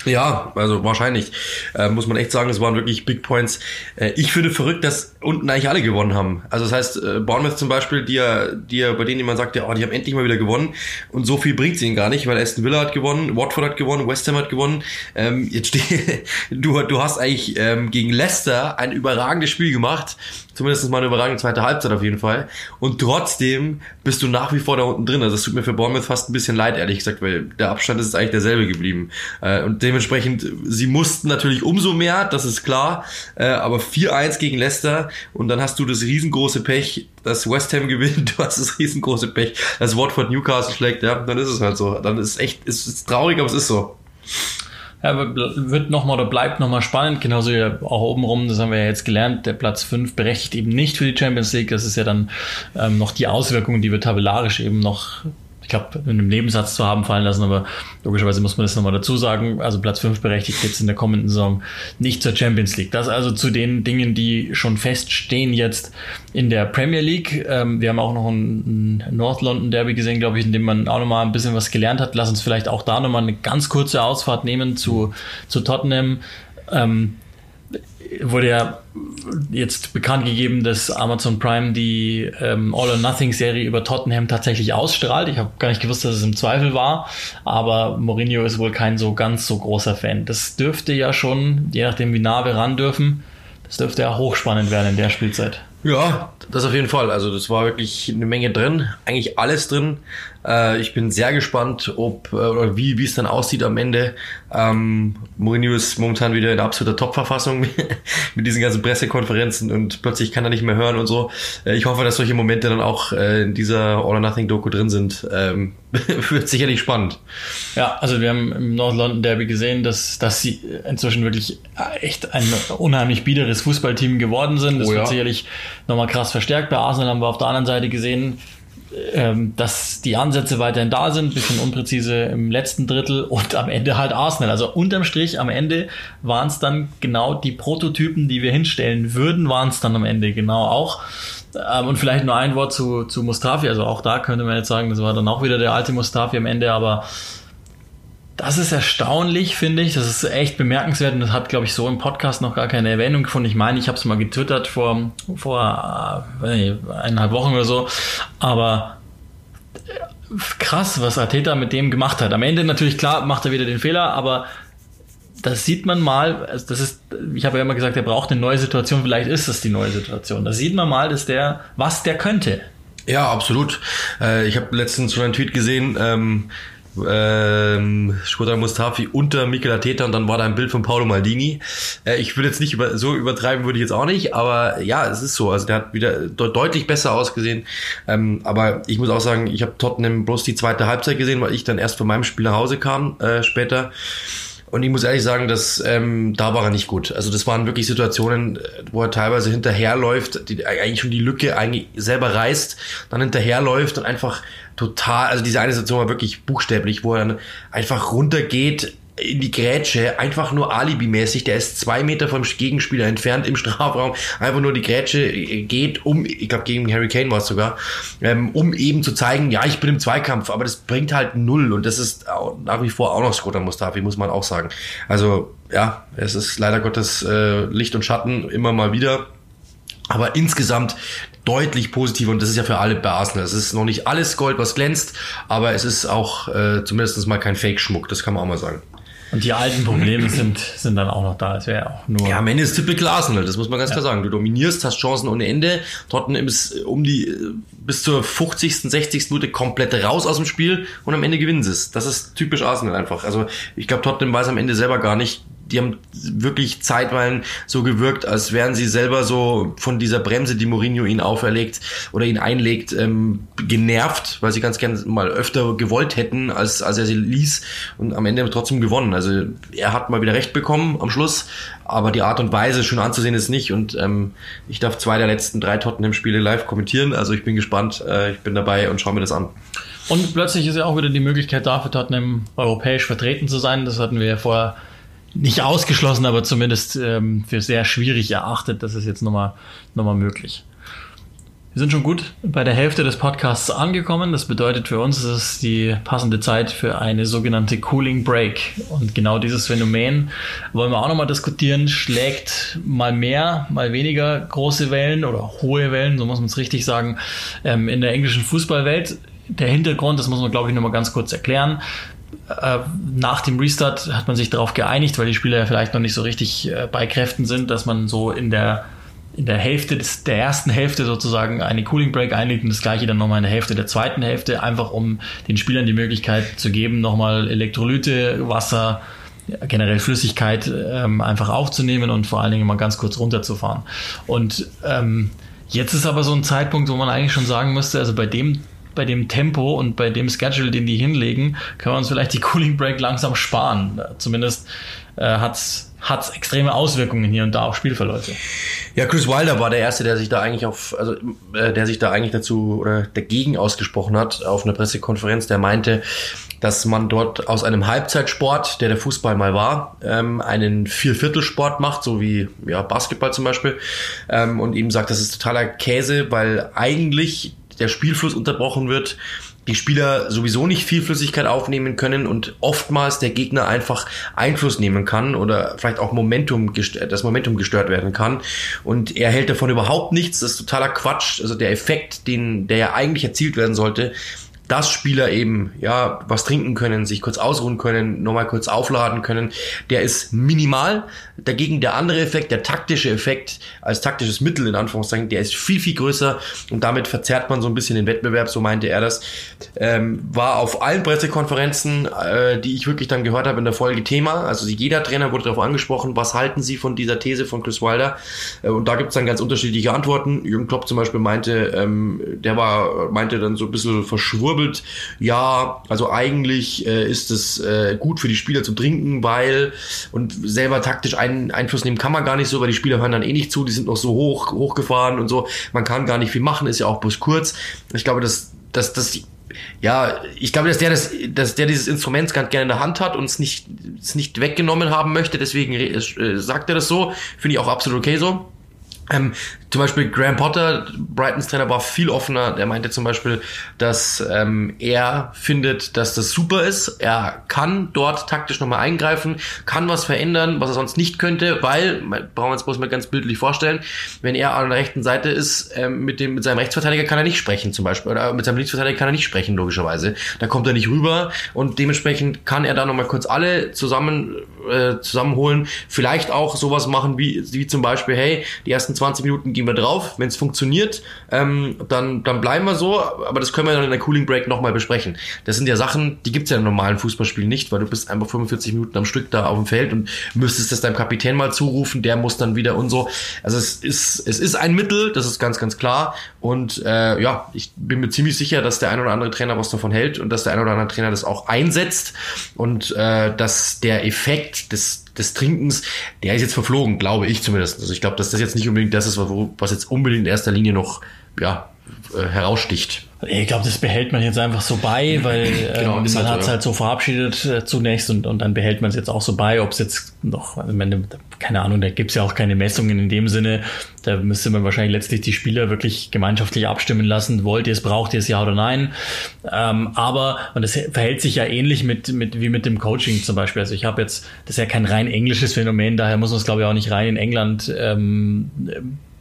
Ja, also wahrscheinlich. Äh, muss man echt sagen, es waren wirklich Big Points. Äh, ich finde verrückt, dass unten eigentlich alle gewonnen haben. Also das heißt, äh, Bournemouth zum Beispiel, die ja, die ja, bei denen jemand sagt, ja, oh, die haben endlich mal wieder gewonnen. Und so viel bringt sie ihnen gar nicht, weil Aston Villa hat gewonnen, Watford hat gewonnen, West Ham hat gewonnen. Ähm, jetzt steh, du, du hast eigentlich ähm, gegen Leicester ein überragendes Spiel gemacht. Zumindest mal eine überragende zweite Halbzeit auf jeden Fall. Und trotzdem bist du nach wie vor da unten drin. Also es tut mir für Bournemouth fast ein bisschen leid, ehrlich gesagt, weil der Abstand ist eigentlich derselbe geblieben. Äh, und dementsprechend, sie mussten natürlich umso mehr, das ist klar. Äh, aber 4-1 gegen Leicester und dann hast du das riesengroße Pech, dass West Ham gewinnt, du hast das riesengroße Pech, dass Watford Newcastle schlägt, ja, dann ist es halt so. Dann ist echt, es ist traurig, aber es ist so. Ja, wird nochmal oder bleibt nochmal spannend, genauso wie auch obenrum, das haben wir ja jetzt gelernt, der Platz 5 berechtigt eben nicht für die Champions League, das ist ja dann ähm, noch die Auswirkungen, die wir tabellarisch eben noch glaube, in einem Nebensatz zu haben fallen lassen, aber logischerweise muss man das nochmal dazu sagen. Also Platz 5 berechtigt jetzt in der kommenden Saison nicht zur Champions League. Das also zu den Dingen, die schon feststehen jetzt in der Premier League. Ähm, wir haben auch noch ein, North London Derby gesehen, glaube ich, in dem man auch nochmal ein bisschen was gelernt hat. Lass uns vielleicht auch da nochmal eine ganz kurze Ausfahrt nehmen zu, zu Tottenham. Ähm, wurde ja jetzt bekannt gegeben, dass Amazon Prime die ähm, All or Nothing Serie über Tottenham tatsächlich ausstrahlt. Ich habe gar nicht gewusst, dass es im Zweifel war, aber Mourinho ist wohl kein so ganz so großer Fan. Das dürfte ja schon, je nachdem wie nah wir ran dürfen, das dürfte ja hochspannend werden in der Spielzeit. Ja, das auf jeden Fall. Also das war wirklich eine Menge drin, eigentlich alles drin. Äh, ich bin sehr gespannt, ob äh, oder wie wie es dann aussieht am Ende. Ähm, Mourinho ist momentan wieder in absoluter Top-Verfassung mit diesen ganzen Pressekonferenzen und plötzlich kann er nicht mehr hören und so. Äh, ich hoffe, dass solche Momente dann auch äh, in dieser All or Nothing Doku drin sind. Ähm, wird sicherlich spannend. Ja, also wir haben im North London Derby gesehen, dass, dass sie inzwischen wirklich echt ein unheimlich biederes Fußballteam geworden sind. Das oh, wird ja. sicherlich nochmal krass verstärkt. Bei Arsenal haben wir auf der anderen Seite gesehen, ähm, dass die Ansätze weiterhin da sind, bisschen unpräzise im letzten Drittel und am Ende halt Arsenal. Also unterm Strich am Ende waren es dann genau die Prototypen, die wir hinstellen würden, waren es dann am Ende genau auch. Ähm, und vielleicht nur ein Wort zu, zu Mustafi. Also auch da könnte man jetzt sagen, das war dann auch wieder der alte Mustafi am Ende, aber das ist erstaunlich, finde ich. Das ist echt bemerkenswert und das hat, glaube ich, so im Podcast noch gar keine Erwähnung gefunden. Ich meine, ich habe es mal getwittert vor, vor äh, eineinhalb Wochen oder so. Aber äh, krass, was Arteta mit dem gemacht hat. Am Ende natürlich, klar, macht er wieder den Fehler, aber das sieht man mal, also das ist, ich habe ja immer gesagt, er braucht eine neue Situation, vielleicht ist das die neue Situation. Da sieht man mal, dass der, was der könnte. Ja, absolut. Äh, ich habe letztens schon einen Tweet gesehen, ähm, Shkodran Mustafi unter Mikel Arteta und dann war da ein Bild von Paolo Maldini. Äh, ich würde jetzt nicht über, so übertreiben, würde ich jetzt auch nicht, aber ja, es ist so. Also der hat wieder de deutlich besser ausgesehen. Ähm, aber ich muss auch sagen, ich habe Tottenham bloß die zweite Halbzeit gesehen, weil ich dann erst von meinem Spiel nach Hause kam äh, später. Und ich muss ehrlich sagen, dass ähm, da war er nicht gut. Also das waren wirklich Situationen, wo er teilweise hinterherläuft, die eigentlich schon die Lücke eigentlich selber reißt, dann hinterherläuft und einfach total, also diese eine Situation war wirklich buchstäblich, wo er dann einfach runtergeht in die Grätsche, einfach nur alibimäßig, der ist zwei Meter vom Gegenspieler entfernt im Strafraum, einfach nur die Grätsche geht, um, ich glaube gegen Harry Kane war es sogar, ähm, um eben zu zeigen, ja, ich bin im Zweikampf, aber das bringt halt null und das ist nach wie vor auch noch Skoda Mustafi, muss man auch sagen. Also ja, es ist leider Gottes äh, Licht und Schatten immer mal wieder. Aber insgesamt deutlich positiver und das ist ja für alle bei Arsenal. Es ist noch nicht alles Gold, was glänzt, aber es ist auch äh, zumindest mal kein Fake-Schmuck, das kann man auch mal sagen. Und die alten Probleme sind, sind dann auch noch da. Es wäre auch nur. Ja, am Ende ist typical Arsenal, das muss man ganz ja. klar sagen. Du dominierst, hast Chancen ohne Ende. Tottenham ist um die, bis zur 50., 60. Minute komplett raus aus dem Spiel und am Ende gewinnen sie es. Das ist typisch Arsenal einfach. Also, ich glaube, Tottenham weiß am Ende selber gar nicht, die haben wirklich zeitweilen so gewirkt, als wären sie selber so von dieser Bremse, die Mourinho ihnen auferlegt oder ihn einlegt, ähm, genervt, weil sie ganz gerne mal öfter gewollt hätten, als, als er sie ließ und am Ende trotzdem gewonnen. Also er hat mal wieder recht bekommen am Schluss, aber die Art und Weise schön anzusehen ist nicht und ähm, ich darf zwei der letzten drei Tottenham-Spiele live kommentieren, also ich bin gespannt, äh, ich bin dabei und schaue mir das an. Und plötzlich ist ja auch wieder die Möglichkeit da, für Tottenham europäisch vertreten zu sein. Das hatten wir ja vorher nicht ausgeschlossen, aber zumindest ähm, für sehr schwierig erachtet. Das ist jetzt nochmal noch mal möglich. Wir sind schon gut bei der Hälfte des Podcasts angekommen. Das bedeutet für uns, es ist die passende Zeit für eine sogenannte Cooling Break. Und genau dieses Phänomen wollen wir auch nochmal diskutieren. Schlägt mal mehr, mal weniger große Wellen oder hohe Wellen, so muss man es richtig sagen, ähm, in der englischen Fußballwelt. Der Hintergrund, das muss man glaube ich nochmal ganz kurz erklären. Äh, nach dem Restart hat man sich darauf geeinigt, weil die Spieler ja vielleicht noch nicht so richtig äh, bei Kräften sind, dass man so in der in der Hälfte des, der ersten Hälfte sozusagen eine Cooling Break einlegt und das gleiche dann nochmal in der Hälfte der zweiten Hälfte, einfach um den Spielern die Möglichkeit zu geben, nochmal Elektrolyte, Wasser, generell Flüssigkeit ähm, einfach aufzunehmen und vor allen Dingen mal ganz kurz runterzufahren. Und ähm, jetzt ist aber so ein Zeitpunkt, wo man eigentlich schon sagen müsste, also bei dem bei dem Tempo und bei dem Schedule, den die hinlegen, können wir uns vielleicht die Cooling Break langsam sparen. Zumindest äh, hat's hat's extreme Auswirkungen hier und da auf Spielverläufe. Ja, Chris Wilder war der erste, der sich da eigentlich auf, also äh, der sich da eigentlich dazu oder dagegen ausgesprochen hat auf einer Pressekonferenz. Der meinte, dass man dort aus einem Halbzeitsport, der der Fußball mal war, ähm, einen Vierviertelsport macht, so wie ja, Basketball zum Beispiel, ähm, und ihm sagt, das ist totaler Käse, weil eigentlich der Spielfluss unterbrochen wird, die Spieler sowieso nicht viel Flüssigkeit aufnehmen können und oftmals der Gegner einfach Einfluss nehmen kann oder vielleicht auch Momentum das Momentum gestört werden kann. Und er hält davon überhaupt nichts. Das ist totaler Quatsch. Also der Effekt, den, der ja eigentlich erzielt werden sollte, dass Spieler eben ja was trinken können, sich kurz ausruhen können, nochmal kurz aufladen können, der ist minimal. Dagegen der andere Effekt, der taktische Effekt als taktisches Mittel in Anführungszeichen, der ist viel, viel größer und damit verzerrt man so ein bisschen den Wettbewerb, so meinte er das. Ähm, war auf allen Pressekonferenzen, äh, die ich wirklich dann gehört habe in der Folge Thema. Also jeder Trainer wurde darauf angesprochen, was halten Sie von dieser These von Chris Wilder? Äh, und da gibt es dann ganz unterschiedliche Antworten. Jürgen Klopp zum Beispiel meinte, ähm, der war, meinte dann so ein bisschen verschwurbelt, geschwurbelt, ja, also eigentlich äh, ist es äh, gut für die Spieler zu trinken, weil und selber taktisch einen Einfluss nehmen kann man gar nicht so, weil die Spieler hören dann eh nicht zu, die sind noch so hoch, hochgefahren und so. Man kann gar nicht viel machen, ist ja auch bloß kurz. Ich glaube, dass, dass, dass ja, ich glaube, dass der, das, dass der dieses Instrument ganz gerne in der Hand hat und es nicht, es nicht weggenommen haben möchte, deswegen äh, sagt er das so. Finde ich auch absolut okay so. Ähm, zum Beispiel Graham Potter, Brightons Trainer, war viel offener. Der meinte zum Beispiel, dass ähm, er findet, dass das super ist. Er kann dort taktisch nochmal eingreifen, kann was verändern, was er sonst nicht könnte, weil, brauchen wir uns bloß mal ganz bildlich vorstellen, wenn er an der rechten Seite ist, ähm, mit, dem, mit seinem Rechtsverteidiger kann er nicht sprechen zum Beispiel. Oder mit seinem Linksverteidiger kann er nicht sprechen, logischerweise. Da kommt er nicht rüber und dementsprechend kann er da nochmal kurz alle zusammen äh, zusammenholen. Vielleicht auch sowas machen wie, wie zum Beispiel, hey, die ersten 20 Minuten gehen wir drauf. Wenn es funktioniert, ähm, dann, dann bleiben wir so. Aber das können wir dann in der Cooling Break nochmal besprechen. Das sind ja Sachen, die gibt's ja im normalen Fußballspiel nicht, weil du bist einfach 45 Minuten am Stück da auf dem Feld und müsstest das deinem Kapitän mal zurufen. Der muss dann wieder und so. Also es ist, es ist ein Mittel, das ist ganz, ganz klar. Und äh, ja, ich bin mir ziemlich sicher, dass der ein oder andere Trainer was davon hält und dass der ein oder andere Trainer das auch einsetzt und äh, dass der Effekt des des Trinkens, der ist jetzt verflogen, glaube ich zumindest. Also ich glaube, dass das jetzt nicht unbedingt das ist, was jetzt unbedingt in erster Linie noch ja, äh, heraussticht. Ich glaube, das behält man jetzt einfach so bei, weil genau, ähm, man halt hat es halt so verabschiedet äh, zunächst und, und dann behält man es jetzt auch so bei, ob es jetzt noch, also meine, keine Ahnung, da gibt es ja auch keine Messungen in dem Sinne. Da müsste man wahrscheinlich letztlich die Spieler wirklich gemeinschaftlich abstimmen lassen, wollt ihr es, braucht ihr es, ja oder nein. Ähm, aber, und das verhält sich ja ähnlich mit, mit wie mit dem Coaching zum Beispiel. Also ich habe jetzt, das ist ja kein rein englisches Phänomen, daher muss man es, glaube ich, auch nicht rein in England ähm,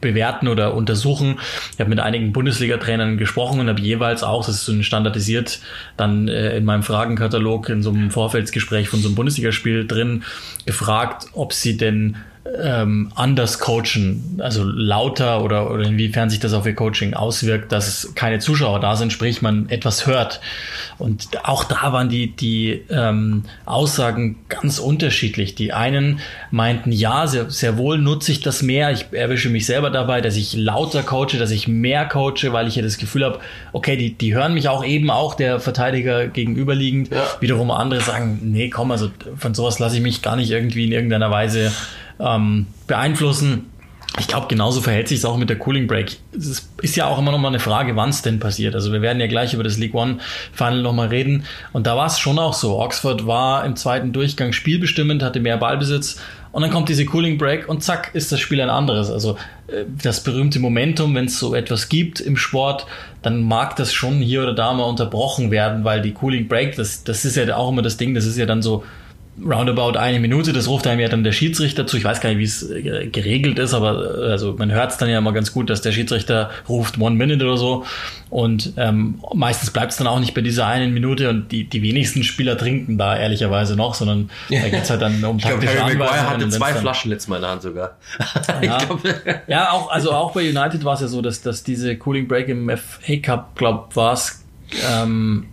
bewerten oder untersuchen. Ich habe mit einigen Bundesliga-Trainern gesprochen und habe jeweils auch, das ist so standardisiert, dann äh, in meinem Fragenkatalog in so einem Vorfeldsgespräch von so einem Bundesligaspiel drin gefragt, ob sie denn ähm, anders coachen, also lauter oder, oder inwiefern sich das auf ihr Coaching auswirkt, dass keine Zuschauer da sind, sprich man etwas hört. Und auch da waren die, die ähm, Aussagen ganz unterschiedlich. Die einen meinten, ja, sehr, sehr wohl nutze ich das mehr. Ich erwische mich selber dabei, dass ich lauter coache, dass ich mehr coache, weil ich ja das Gefühl habe, okay, die, die hören mich auch eben auch der Verteidiger gegenüberliegend. Ja. Wiederum andere sagen, nee, komm, also von sowas lasse ich mich gar nicht irgendwie in irgendeiner Weise ähm, beeinflussen. Ich glaube, genauso verhält sich es auch mit der Cooling Break. Es ist ja auch immer noch mal eine Frage, wann es denn passiert. Also wir werden ja gleich über das League One Final noch mal reden. Und da war es schon auch so. Oxford war im zweiten Durchgang spielbestimmend, hatte mehr Ballbesitz. Und dann kommt diese Cooling Break und zack, ist das Spiel ein anderes. Also äh, das berühmte Momentum, wenn es so etwas gibt im Sport, dann mag das schon hier oder da mal unterbrochen werden, weil die Cooling Break, das, das ist ja auch immer das Ding, das ist ja dann so roundabout eine Minute, das ruft einem ja dann der Schiedsrichter zu. Ich weiß gar nicht, wie es äh, geregelt ist, aber äh, also man hört es dann ja immer ganz gut, dass der Schiedsrichter ruft One Minute oder so. Und ähm, meistens bleibt es dann auch nicht bei dieser einen Minute und die, die wenigsten Spieler trinken da ehrlicherweise noch, sondon da geht's halt dann um taktische Anweisungen. Maguire hatte zwei Flaschen letztes Mal in der Hand sogar. Ja, ja auch, also auch bei United war es ja so, dass, dass diese Cooling Break im FA Cup, glaub, war es ähm,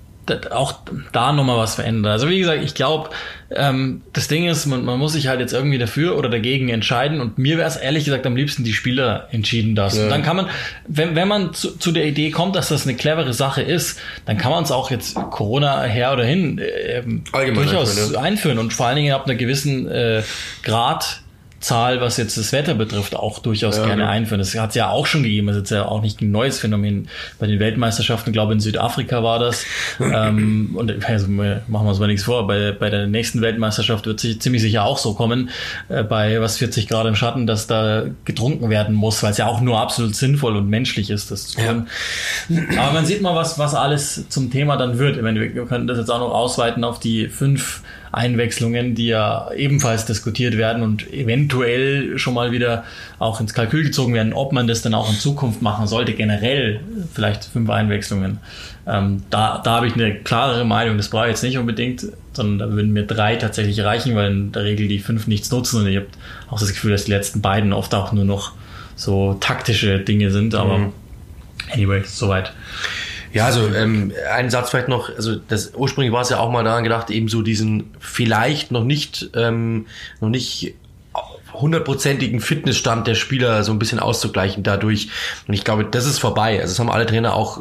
auch da nochmal was verändern. Also wie gesagt, ich glaube, ähm, das Ding ist, man, man, muss sich halt jetzt irgendwie dafür oder dagegen entscheiden und mir wäre es ehrlich gesagt am liebsten, die Spieler entschieden das. Ja. Und dann kann man, wenn, wenn man zu, zu, der Idee kommt, dass das eine clevere Sache ist, dann kann man es auch jetzt Corona her oder hin äh, durchaus einführen, einführen und vor allen Dingen ab einer gewissen äh, Grad Zahl, was jetzt das Wetter betrifft, auch durchaus ja, gerne ja. einführen. Das hat es ja auch schon gegeben. Das ist jetzt ja auch nicht ein neues Phänomen. Bei den Weltmeisterschaften, glaube ich, in Südafrika war das. ähm, und also, machen wir uns mal nichts vor. Bei, bei der nächsten Weltmeisterschaft wird es ziemlich sicher auch so kommen, äh, bei was 40 Grad im Schatten, dass da getrunken werden muss, weil es ja auch nur absolut sinnvoll und menschlich ist, das zu tun. Ja. Aber man sieht mal, was, was alles zum Thema dann wird. Ich meine, wir können das jetzt auch noch ausweiten auf die fünf Einwechslungen, die ja ebenfalls diskutiert werden und eventuell schon mal wieder auch ins Kalkül gezogen werden, ob man das dann auch in Zukunft machen sollte, generell vielleicht fünf Einwechslungen. Ähm, da da habe ich eine klarere Meinung, das brauche ich jetzt nicht unbedingt, sondern da würden mir drei tatsächlich reichen, weil in der Regel die fünf nichts nutzen und ich habe auch das Gefühl, dass die letzten beiden oft auch nur noch so taktische Dinge sind, aber mhm. anyway, soweit. Ja, also ähm, ein Satz vielleicht noch, also das ursprünglich war es ja auch mal daran gedacht, eben so diesen vielleicht noch nicht, ähm, noch nicht hundertprozentigen Fitnessstand der Spieler so ein bisschen auszugleichen dadurch. Und ich glaube, das ist vorbei. Also das haben alle Trainer auch,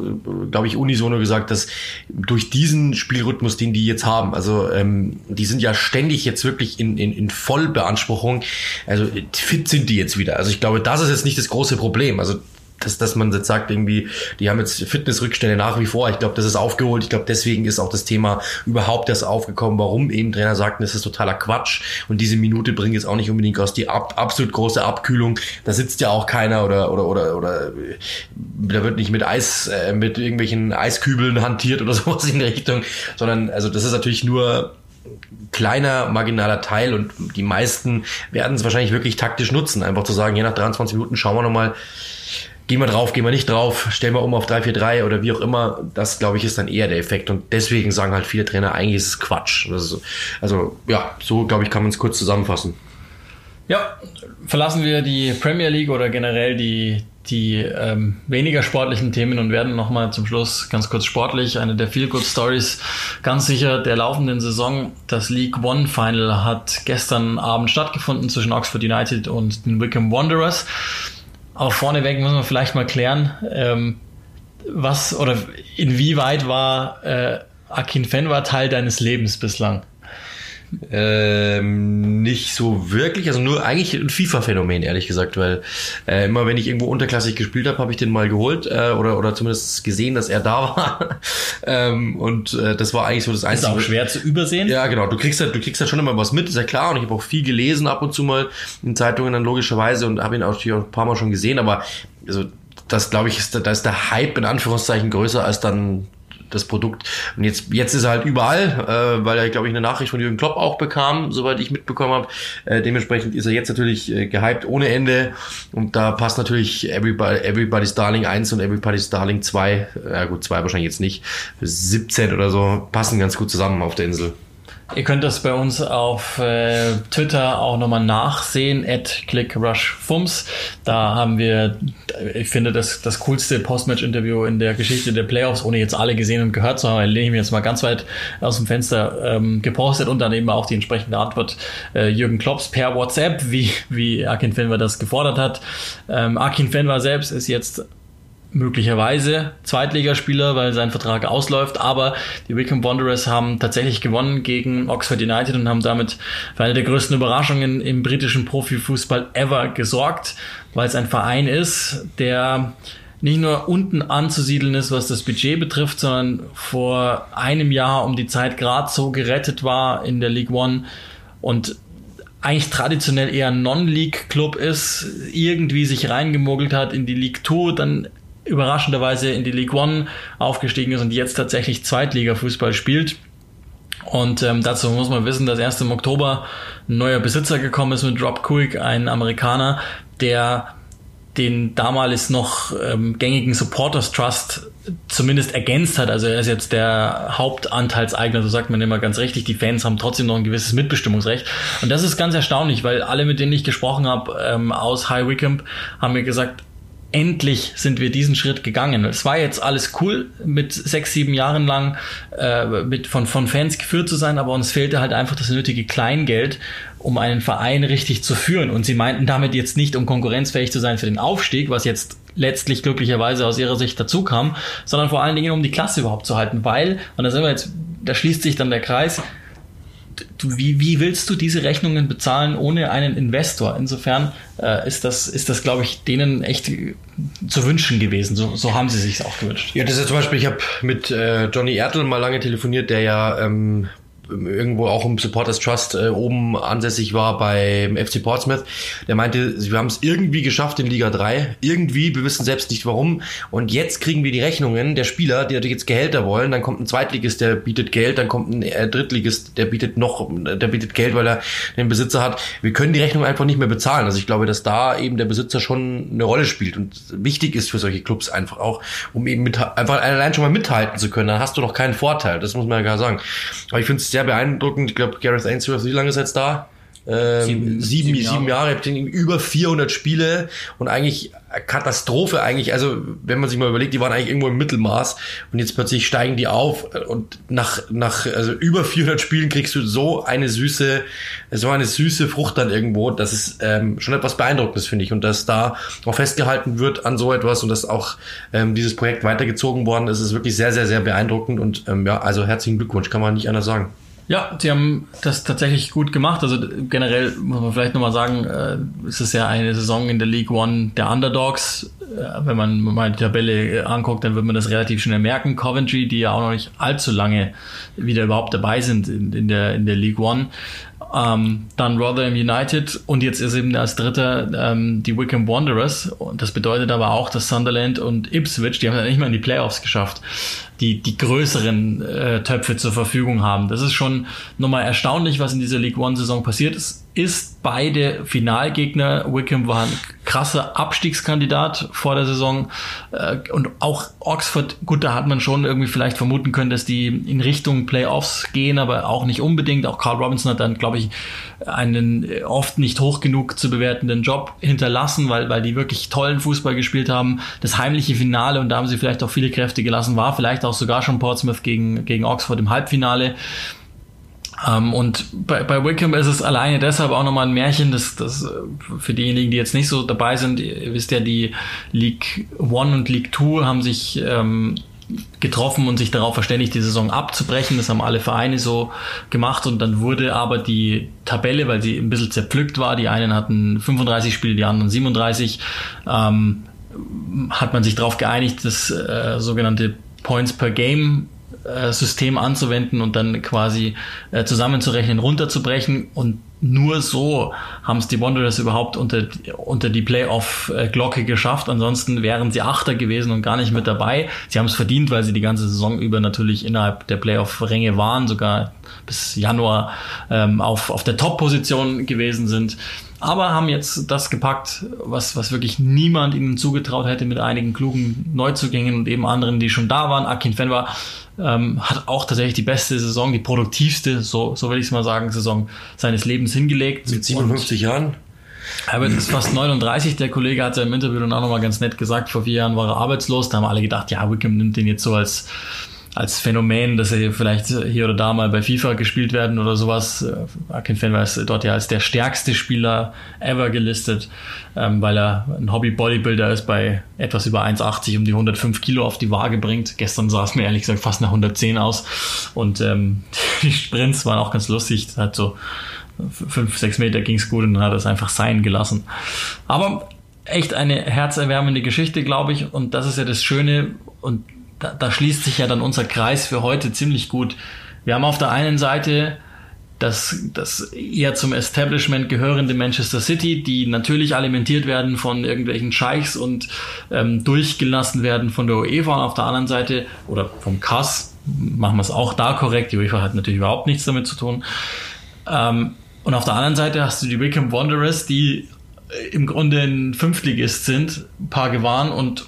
glaube ich, unisono gesagt, dass durch diesen Spielrhythmus, den die jetzt haben, also ähm, die sind ja ständig jetzt wirklich in, in, in Vollbeanspruchung. Also fit sind die jetzt wieder. Also ich glaube, das ist jetzt nicht das große Problem. Also dass, dass man jetzt sagt, irgendwie, die haben jetzt Fitnessrückstände nach wie vor. Ich glaube, das ist aufgeholt. Ich glaube, deswegen ist auch das Thema überhaupt erst aufgekommen, warum eben Trainer sagten, das ist totaler Quatsch. Und diese Minute bringt jetzt auch nicht unbedingt aus die ab, absolut große Abkühlung. Da sitzt ja auch keiner oder, oder, oder, oder da wird nicht mit Eis, äh, mit irgendwelchen Eiskübeln hantiert oder sowas in der Richtung, sondern also das ist natürlich nur kleiner marginaler Teil und die meisten werden es wahrscheinlich wirklich taktisch nutzen, einfach zu sagen, je nach 23 Minuten schauen wir nochmal, gehen wir drauf, gehen wir nicht drauf, stellen wir um auf 3-4-3 oder wie auch immer. Das, glaube ich, ist dann eher der Effekt. Und deswegen sagen halt viele Trainer, eigentlich ist es Quatsch. Also, also ja, so, glaube ich, kann man es kurz zusammenfassen. Ja, verlassen wir die Premier League oder generell die, die ähm, weniger sportlichen Themen und werden nochmal zum Schluss ganz kurz sportlich. Eine der Feel Good Stories ganz sicher der laufenden Saison. Das League One Final hat gestern Abend stattgefunden zwischen Oxford United und den Wickham Wanderers. Aber vorneweg muss man vielleicht mal klären, ähm, was oder inwieweit war äh, Akin Fenwa Teil deines Lebens bislang? Ähm, nicht so wirklich, also nur eigentlich ein FIFA-Phänomen, ehrlich gesagt, weil äh, immer wenn ich irgendwo unterklassig gespielt habe, habe ich den mal geholt äh, oder, oder zumindest gesehen, dass er da war. ähm, und äh, das war eigentlich so das Einzige. Ist auch schwer zu übersehen. Ja, genau. Du kriegst halt, du kriegst halt schon immer was mit, ist ja klar. Und ich habe auch viel gelesen ab und zu mal in Zeitungen dann logischerweise und habe ihn auch ein paar Mal schon gesehen, aber also das glaube ich, ist, da ist der Hype in Anführungszeichen größer als dann das Produkt. Und jetzt, jetzt ist er halt überall, äh, weil er, glaube ich, eine Nachricht von Jürgen Klopp auch bekam, soweit ich mitbekommen habe. Äh, dementsprechend ist er jetzt natürlich äh, gehypt ohne Ende. Und da passt natürlich Everybody, Everybody's Darling 1 und Everybody's Darling 2, ja gut, 2 wahrscheinlich jetzt nicht, 17 oder so, passen ganz gut zusammen auf der Insel. Ihr könnt das bei uns auf äh, Twitter auch nochmal nachsehen, at clickrushfums. Da haben wir, ich finde, das, das coolste Postmatch-Interview in der Geschichte der Playoffs, ohne jetzt alle gesehen und gehört zu haben, lehne ich mir jetzt mal ganz weit aus dem Fenster ähm, gepostet und dann eben auch die entsprechende Antwort äh, Jürgen Klopps per WhatsApp, wie, wie Akin Fenwer das gefordert hat. Ähm, Akin Fenwer selbst ist jetzt möglicherweise Zweitligaspieler, weil sein Vertrag ausläuft, aber die Wickham Wanderers haben tatsächlich gewonnen gegen Oxford United und haben damit für eine der größten Überraschungen im britischen Profifußball ever gesorgt, weil es ein Verein ist, der nicht nur unten anzusiedeln ist, was das Budget betrifft, sondern vor einem Jahr um die Zeit gerade so gerettet war in der League One und eigentlich traditionell eher ein Non-League-Club ist, irgendwie sich reingemogelt hat in die League 2, dann überraschenderweise in die League One aufgestiegen ist und jetzt tatsächlich Zweitliga-Fußball spielt. Und ähm, dazu muss man wissen, dass erst im Oktober ein neuer Besitzer gekommen ist mit Rob Kuick, ein Amerikaner, der den damals noch ähm, gängigen Supporters Trust zumindest ergänzt hat. Also er ist jetzt der Hauptanteilseigner, so sagt man immer ganz richtig. Die Fans haben trotzdem noch ein gewisses Mitbestimmungsrecht. Und das ist ganz erstaunlich, weil alle, mit denen ich gesprochen habe ähm, aus High Wycombe, haben mir gesagt, endlich sind wir diesen Schritt gegangen. Es war jetzt alles cool, mit sechs, sieben Jahren lang äh, mit, von, von Fans geführt zu sein, aber uns fehlte halt einfach das nötige Kleingeld, um einen Verein richtig zu führen. Und sie meinten damit jetzt nicht, um konkurrenzfähig zu sein für den Aufstieg, was jetzt letztlich glücklicherweise aus ihrer Sicht dazu kam, sondern vor allen Dingen, um die Klasse überhaupt zu halten, weil, und da sind wir jetzt, da schließt sich dann der Kreis, du, wie, wie willst du diese Rechnungen bezahlen ohne einen Investor? Insofern äh, ist das, ist das, glaube ich, denen echt zu wünschen gewesen. So, so haben sie sich auch gewünscht. Ja, das ist ja zum Beispiel, ich habe mit äh, Johnny Ertel mal lange telefoniert, der ja ähm, irgendwo auch im Supporters Trust äh, oben ansässig war beim FC Portsmouth, der meinte, wir haben es irgendwie geschafft in Liga 3, irgendwie, wir wissen selbst nicht warum und jetzt kriegen wir die Rechnungen der Spieler, die jetzt Gehälter wollen, dann kommt ein Zweitligist, der bietet Geld, dann kommt ein äh, Drittligist, der bietet noch, der bietet Geld, weil er den Besitzer hat. Wir können die Rechnung einfach nicht mehr bezahlen. Also ich glaube, dass da eben der Besitzer schon eine Rolle spielt und wichtig ist für solche Clubs einfach auch, um eben mit, einfach allein schon mal mithalten zu können. Dann hast du doch keinen Vorteil, das muss man ja gar sagen. Aber ich finde es sehr beeindruckend. Ich glaube, Gareth Ainsworth, wie lange ist jetzt da? Ähm, sieben, sieben, sieben Jahre, sieben Jahre über 400 Spiele und eigentlich Katastrophe eigentlich. Also wenn man sich mal überlegt, die waren eigentlich irgendwo im Mittelmaß und jetzt plötzlich steigen die auf und nach nach also über 400 Spielen kriegst du so eine süße so eine süße Frucht dann irgendwo. Das ist ähm, schon etwas beeindruckendes finde ich und dass da auch festgehalten wird an so etwas und dass auch ähm, dieses Projekt weitergezogen worden ist, ist wirklich sehr sehr sehr beeindruckend und ähm, ja also herzlichen Glückwunsch kann man nicht anders sagen. Ja, sie haben das tatsächlich gut gemacht. Also generell muss man vielleicht nochmal sagen, äh, es ist ja eine Saison in der League One der Underdogs. Äh, wenn man mal die Tabelle anguckt, dann wird man das relativ schnell merken. Coventry, die ja auch noch nicht allzu lange wieder überhaupt dabei sind in, in der, in der League One, ähm, dann Rotherham United und jetzt ist eben als dritter ähm, die Wickham Wanderers. Und das bedeutet aber auch, dass Sunderland und Ipswich, die haben ja nicht mal in die Playoffs geschafft, die, die größeren äh, Töpfe zur Verfügung haben. Das ist schon nochmal erstaunlich, was in dieser League One-Saison passiert ist ist beide Finalgegner. Wickham war ein krasser Abstiegskandidat vor der Saison. Äh, und auch Oxford, gut, da hat man schon irgendwie vielleicht vermuten können, dass die in Richtung Playoffs gehen, aber auch nicht unbedingt. Auch Carl Robinson hat dann, glaube ich, einen oft nicht hoch genug zu bewertenden Job hinterlassen, weil, weil die wirklich tollen Fußball gespielt haben. Das heimliche Finale, und da haben sie vielleicht auch viele Kräfte gelassen, war vielleicht auch sogar schon Portsmouth gegen, gegen Oxford im Halbfinale. Ähm, und bei, bei Wickham ist es alleine deshalb auch nochmal ein Märchen, dass das äh, für diejenigen, die jetzt nicht so dabei sind, ihr wisst ja, die League One und League Two haben sich ähm, getroffen und sich darauf verständigt, die Saison abzubrechen. Das haben alle Vereine so gemacht und dann wurde aber die Tabelle, weil sie ein bisschen zerpflückt war, die einen hatten 35 Spiele, die anderen 37, ähm, hat man sich darauf geeinigt, das äh, sogenannte Points per Game äh, System anzuwenden und dann quasi äh, zusammenzurechnen, runterzubrechen und nur so haben es die Wanderers überhaupt unter, unter die Playoff-Glocke geschafft. Ansonsten wären sie Achter gewesen und gar nicht mit dabei. Sie haben es verdient, weil sie die ganze Saison über natürlich innerhalb der Playoff-Ränge waren, sogar bis Januar ähm, auf, auf der Top-Position gewesen sind aber haben jetzt das gepackt, was, was wirklich niemand ihnen zugetraut hätte mit einigen klugen Neuzugängen und eben anderen, die schon da waren. Akin Fenwa ähm, hat auch tatsächlich die beste Saison, die produktivste, so, so will ich es mal sagen, Saison seines Lebens hingelegt. Mit 57 und Jahren? Herbert ist fast 39. Der Kollege hat ja im Interview dann auch nochmal ganz nett gesagt, vor vier Jahren war er arbeitslos. Da haben alle gedacht, ja, Wickham nimmt den jetzt so als als Phänomen, dass er vielleicht hier oder da mal bei FIFA gespielt werden oder sowas. Äh, Akin Fenwer ist dort ja als der stärkste Spieler ever gelistet, ähm, weil er ein Hobby-Bodybuilder ist, bei etwas über 1,80 um die 105 Kilo auf die Waage bringt. Gestern sah es mir ehrlich gesagt fast nach 110 aus und ähm, die Sprints waren auch ganz lustig. Hat so fünf, sechs Meter ging's gut und dann hat er es einfach sein gelassen. Aber echt eine herzerwärmende Geschichte, glaube ich. Und das ist ja das Schöne und da, da schließt sich ja dann unser Kreis für heute ziemlich gut. Wir haben auf der einen Seite das, das eher zum Establishment gehörende Manchester City, die natürlich alimentiert werden von irgendwelchen Scheichs und ähm, durchgelassen werden von der UEFA und auf der anderen Seite oder vom CAS machen wir es auch da korrekt. Die UEFA hat natürlich überhaupt nichts damit zu tun. Ähm, und auf der anderen Seite hast du die Wickham Wanderers, die im Grunde ein Fünftligist sind, paar gewahren und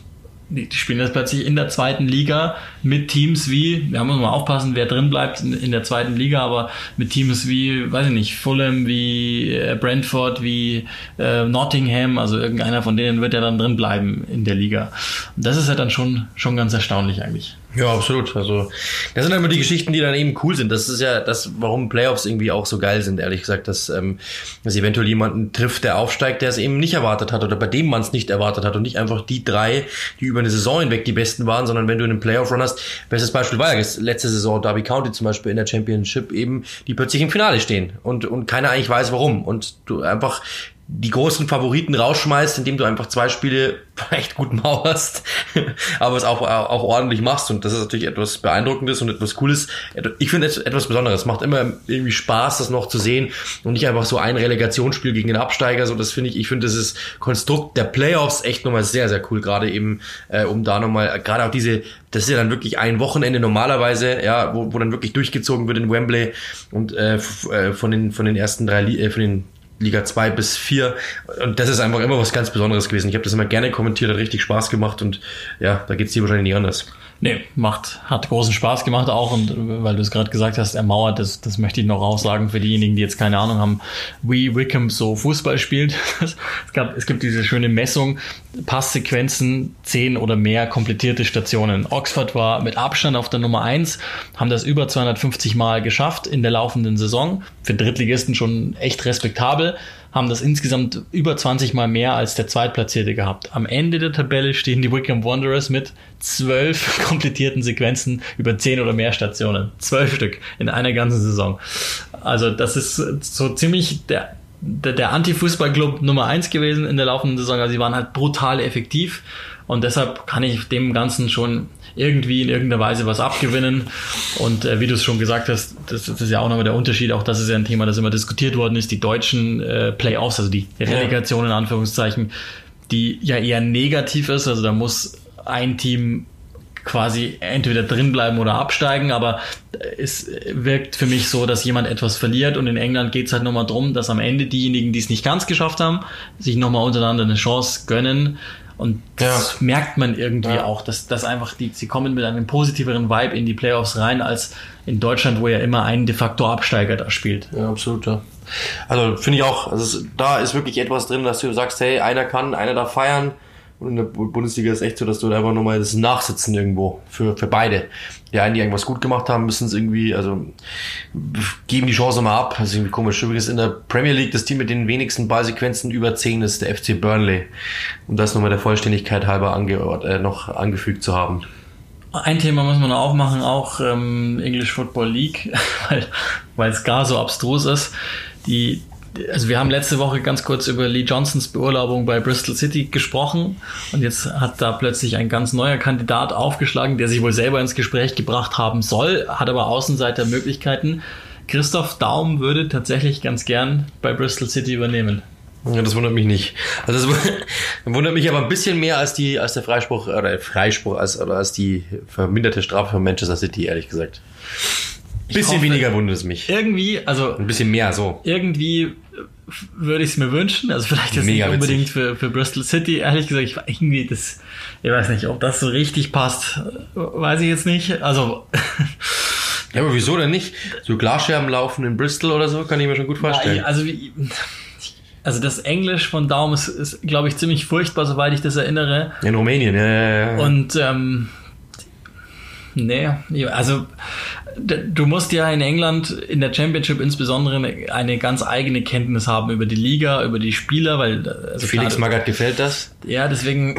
die spielen jetzt plötzlich in der zweiten Liga mit Teams wie, da muss man aufpassen, wer drin bleibt in, in, der zweiten Liga, aber mit Teams wie, weiß ich nicht, Fulham, wie äh, Brentford, wie äh, Nottingham, also irgendeiner von denen wird ja dann drin bleiben in der Liga. Und das ist ja dann schon, schon ganz erstaunlich eigentlich. Ja, absolut. Also, das sind immer die Geschichten, die dann eben cool sind. Das ist ja das, warum Playoffs irgendwie auch so geil sind, ehrlich gesagt, dass, ähm, dass eventuell jemanden trifft, der aufsteigt, der es eben nicht erwartet hat oder bei dem man es nicht erwartet hat und nicht einfach die drei, die über eine Saison hinweg die besten waren, sondern wenn du einen Playoff-Run hast, bestes Beispiel war ja letzte Saison Derby County zum Beispiel in der Championship eben, die plötzlich im Finale stehen und, und keiner eigentlich weiß warum und du einfach die großen Favoriten rausschmeißt, indem du einfach zwei Spiele echt gut mauerst, aber es auch, auch ordentlich machst. Und das ist natürlich etwas Beeindruckendes und etwas Cooles. Ich finde es etwas Besonderes. Macht immer irgendwie Spaß, das noch zu sehen und nicht einfach so ein Relegationsspiel gegen den Absteiger. So, das finde ich, ich finde ist Konstrukt der Playoffs echt nochmal sehr, sehr cool. Gerade eben, äh, um da nochmal, gerade auch diese, das ist ja dann wirklich ein Wochenende normalerweise, ja, wo, wo dann wirklich durchgezogen wird in Wembley und äh, äh von den, von den ersten drei, äh, von den Liga 2 bis 4. Und das ist einfach immer was ganz Besonderes gewesen. Ich habe das immer gerne kommentiert, hat richtig Spaß gemacht und ja, da geht's dir wahrscheinlich nicht anders. Nee, macht, hat großen Spaß gemacht auch und weil du es gerade gesagt hast, ermauert, das, das möchte ich noch aussagen für diejenigen, die jetzt keine Ahnung haben, wie Wickham so Fußball spielt. es, gab, es gibt diese schöne Messung, Passsequenzen, zehn oder mehr komplettierte Stationen. Oxford war mit Abstand auf der Nummer eins, haben das über 250 Mal geschafft in der laufenden Saison. Für Drittligisten schon echt respektabel haben das insgesamt über 20 Mal mehr als der Zweitplatzierte gehabt. Am Ende der Tabelle stehen die Wickham Wanderers mit zwölf komplettierten Sequenzen über zehn oder mehr Stationen. Zwölf Stück in einer ganzen Saison. Also das ist so ziemlich der der, der Anti-Fußball-Club Nummer eins gewesen in der laufenden Saison. Also sie waren halt brutal effektiv und deshalb kann ich dem Ganzen schon irgendwie in irgendeiner Weise was abgewinnen. Und äh, wie du es schon gesagt hast, das, das, ist ja auch nochmal der Unterschied. Auch das ist ja ein Thema, das immer diskutiert worden ist. Die deutschen äh, Playoffs, also die Relegation in Anführungszeichen, die ja eher negativ ist. Also da muss ein Team quasi entweder drin bleiben oder absteigen, aber es wirkt für mich so, dass jemand etwas verliert und in England geht es halt nochmal drum, dass am Ende diejenigen, die es nicht ganz geschafft haben, sich nochmal untereinander eine Chance gönnen, und das ja. merkt man irgendwie ja. auch, dass, dass einfach die, sie kommen mit einem positiveren Vibe in die Playoffs rein, als in Deutschland, wo ja immer ein de facto Absteiger da spielt. Ja, absolut, ja. Also finde ich auch, also da ist wirklich etwas drin, dass du sagst, hey, einer kann, einer darf feiern und in der Bundesliga ist echt so, dass du da einfach nochmal das Nachsitzen irgendwo für, für beide. Die einen, die irgendwas gut gemacht haben, müssen es irgendwie, also geben die Chance mal ab. Das ist irgendwie komisch. Übrigens in der Premier League das Team mit den wenigsten Ballsequenzen über 10 ist der FC Burnley. Um das nochmal der Vollständigkeit halber ange, äh, noch angefügt zu haben. Ein Thema muss man auch machen, auch ähm, English Football League, weil, weil es gar so abstrus ist. Die, also wir haben letzte Woche ganz kurz über Lee Johnsons Beurlaubung bei Bristol City gesprochen und jetzt hat da plötzlich ein ganz neuer Kandidat aufgeschlagen, der sich wohl selber ins Gespräch gebracht haben soll, hat aber Außenseitermöglichkeiten. Christoph Daum würde tatsächlich ganz gern bei Bristol City übernehmen. Ja, das wundert mich nicht. Also das wundert mich aber ein bisschen mehr als die als der Freispruch oder Freispruch als oder als die verminderte Strafe von Manchester City ehrlich gesagt. Ein bisschen hoffe, weniger wundert es mich. Irgendwie, also. Ein bisschen mehr so. Irgendwie würde ich es mir wünschen. Also vielleicht jetzt Mega nicht unbedingt für, für Bristol City. Ehrlich gesagt, ich irgendwie das, ich weiß nicht, ob das so richtig passt, weiß ich jetzt nicht. Also. ja, aber wieso denn nicht? So Glasscherben laufen in Bristol oder so, kann ich mir schon gut vorstellen. Ja, also also das Englisch von Daum ist, ist glaube ich, ziemlich furchtbar, soweit ich das erinnere. In Rumänien, ja, ja, ja. Und ähm, nee, also du musst ja in England in der Championship insbesondere eine ganz eigene Kenntnis haben über die Liga, über die Spieler, weil also Felix klar, Magath gefällt das. Ja, deswegen,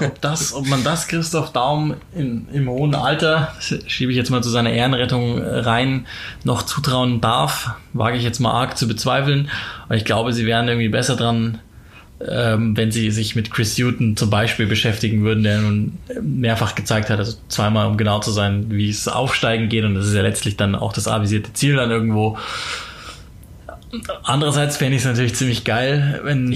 ob das, ob man das Christoph Daum in, im hohen Alter, schiebe ich jetzt mal zu seiner Ehrenrettung rein, noch zutrauen darf, wage ich jetzt mal arg zu bezweifeln. Und ich glaube, sie wären irgendwie besser dran, ähm, wenn sie sich mit Chris Hutton zum Beispiel beschäftigen würden, der nun mehrfach gezeigt hat, also zweimal, um genau zu sein, wie es aufsteigen geht. Und das ist ja letztlich dann auch das avisierte Ziel dann irgendwo. Andererseits fände ich es natürlich ziemlich geil, wenn,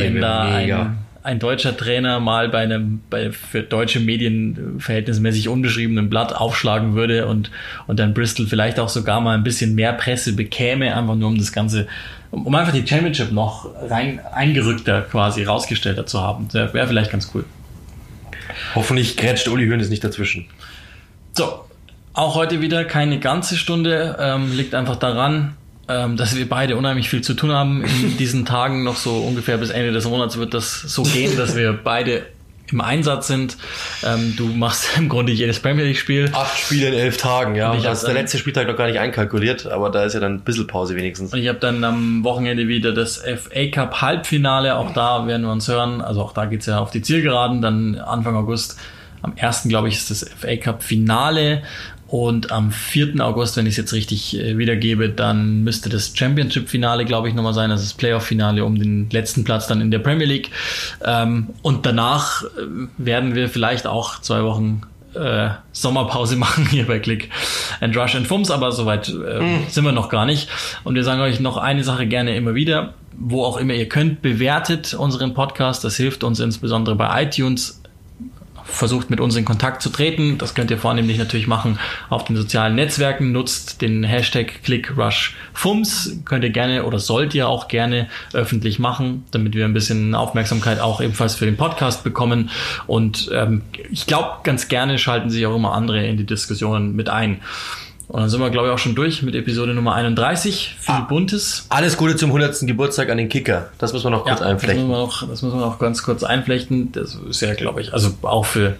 wenn da ein, ein, deutscher Trainer mal bei einem bei für deutsche Medien verhältnismäßig unbeschriebenen Blatt aufschlagen würde und, und dann Bristol vielleicht auch sogar mal ein bisschen mehr Presse bekäme, einfach nur um das Ganze um einfach die Championship noch rein eingerückter quasi rausgestellter zu haben. Wäre vielleicht ganz cool. Hoffentlich grätscht Uli Hoeneß nicht dazwischen. So, auch heute wieder keine ganze Stunde. Ähm, liegt einfach daran, ähm, dass wir beide unheimlich viel zu tun haben. In diesen Tagen noch so ungefähr bis Ende des Monats wird das so gehen, dass wir beide im Einsatz sind. Ähm, du machst im Grunde jedes Premier League-Spiel. Acht Spiele in elf Tagen, ja. Und ich das ist der letzte Spieltag noch gar nicht einkalkuliert, aber da ist ja dann ein bisschen Pause wenigstens. Und ich habe dann am Wochenende wieder das FA Cup Halbfinale. Auch da werden wir uns hören. Also auch da geht's ja auf die Zielgeraden. Dann Anfang August. Am 1. glaube ich ist das FA Cup Finale. Und am 4. August, wenn ich es jetzt richtig äh, wiedergebe, dann müsste das Championship-Finale, glaube ich, nochmal sein. Das ist das Playoff-Finale um den letzten Platz dann in der Premier League. Ähm, und danach äh, werden wir vielleicht auch zwei Wochen äh, Sommerpause machen hier bei Click and Rush and Fums, aber soweit äh, sind wir noch gar nicht. Und wir sagen euch noch eine Sache gerne immer wieder, wo auch immer ihr könnt, bewertet unseren Podcast. Das hilft uns insbesondere bei iTunes. Versucht mit uns in Kontakt zu treten. Das könnt ihr vornehmlich natürlich machen auf den sozialen Netzwerken. Nutzt den Hashtag ClickRushFums. Könnt ihr gerne oder sollt ihr auch gerne öffentlich machen, damit wir ein bisschen Aufmerksamkeit auch ebenfalls für den Podcast bekommen. Und ähm, ich glaube, ganz gerne schalten sich auch immer andere in die Diskussionen mit ein. Und dann sind wir, glaube ich, auch schon durch mit Episode Nummer 31. Viel Ah. Buntes. Alles Gute zum 100. Geburtstag an den Kicker. Das müssen wir noch kurz Das einflechten. müssen, wir noch, das müssen wir noch ganz kurz einflechten. Das ist ja, glaube ich, also auch für,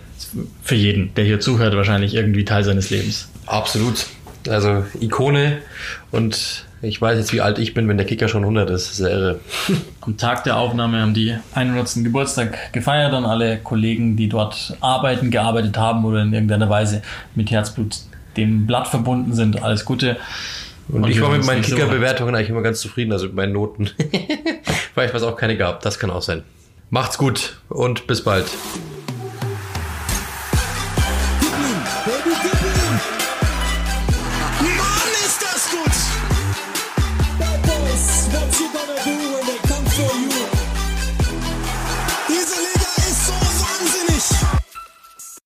für jeden, der hier zuhört, wahrscheinlich irgendwie Teil seines Lebens. Absolut. Also Ikone und ich weiß jetzt, wie alt ich bin, wenn der Kicker schon 100 ist. Das ist ja irre. Am Tag der Aufnahme haben die 100. Geburtstag gefeiert und alle Kollegen, die dort arbeiten, gearbeitet haben oder in irgendeiner Weise mit Herzblut dem Blatt verbunden sind. Alles Gute. Und, ich wir war mit meinen. Kicker-Bewertungen eigentlich immer ganz zufrieden, also mit meinen Noten. Vielleicht was auch keine gab. Das kann auch sein. Macht's gut und bis bald.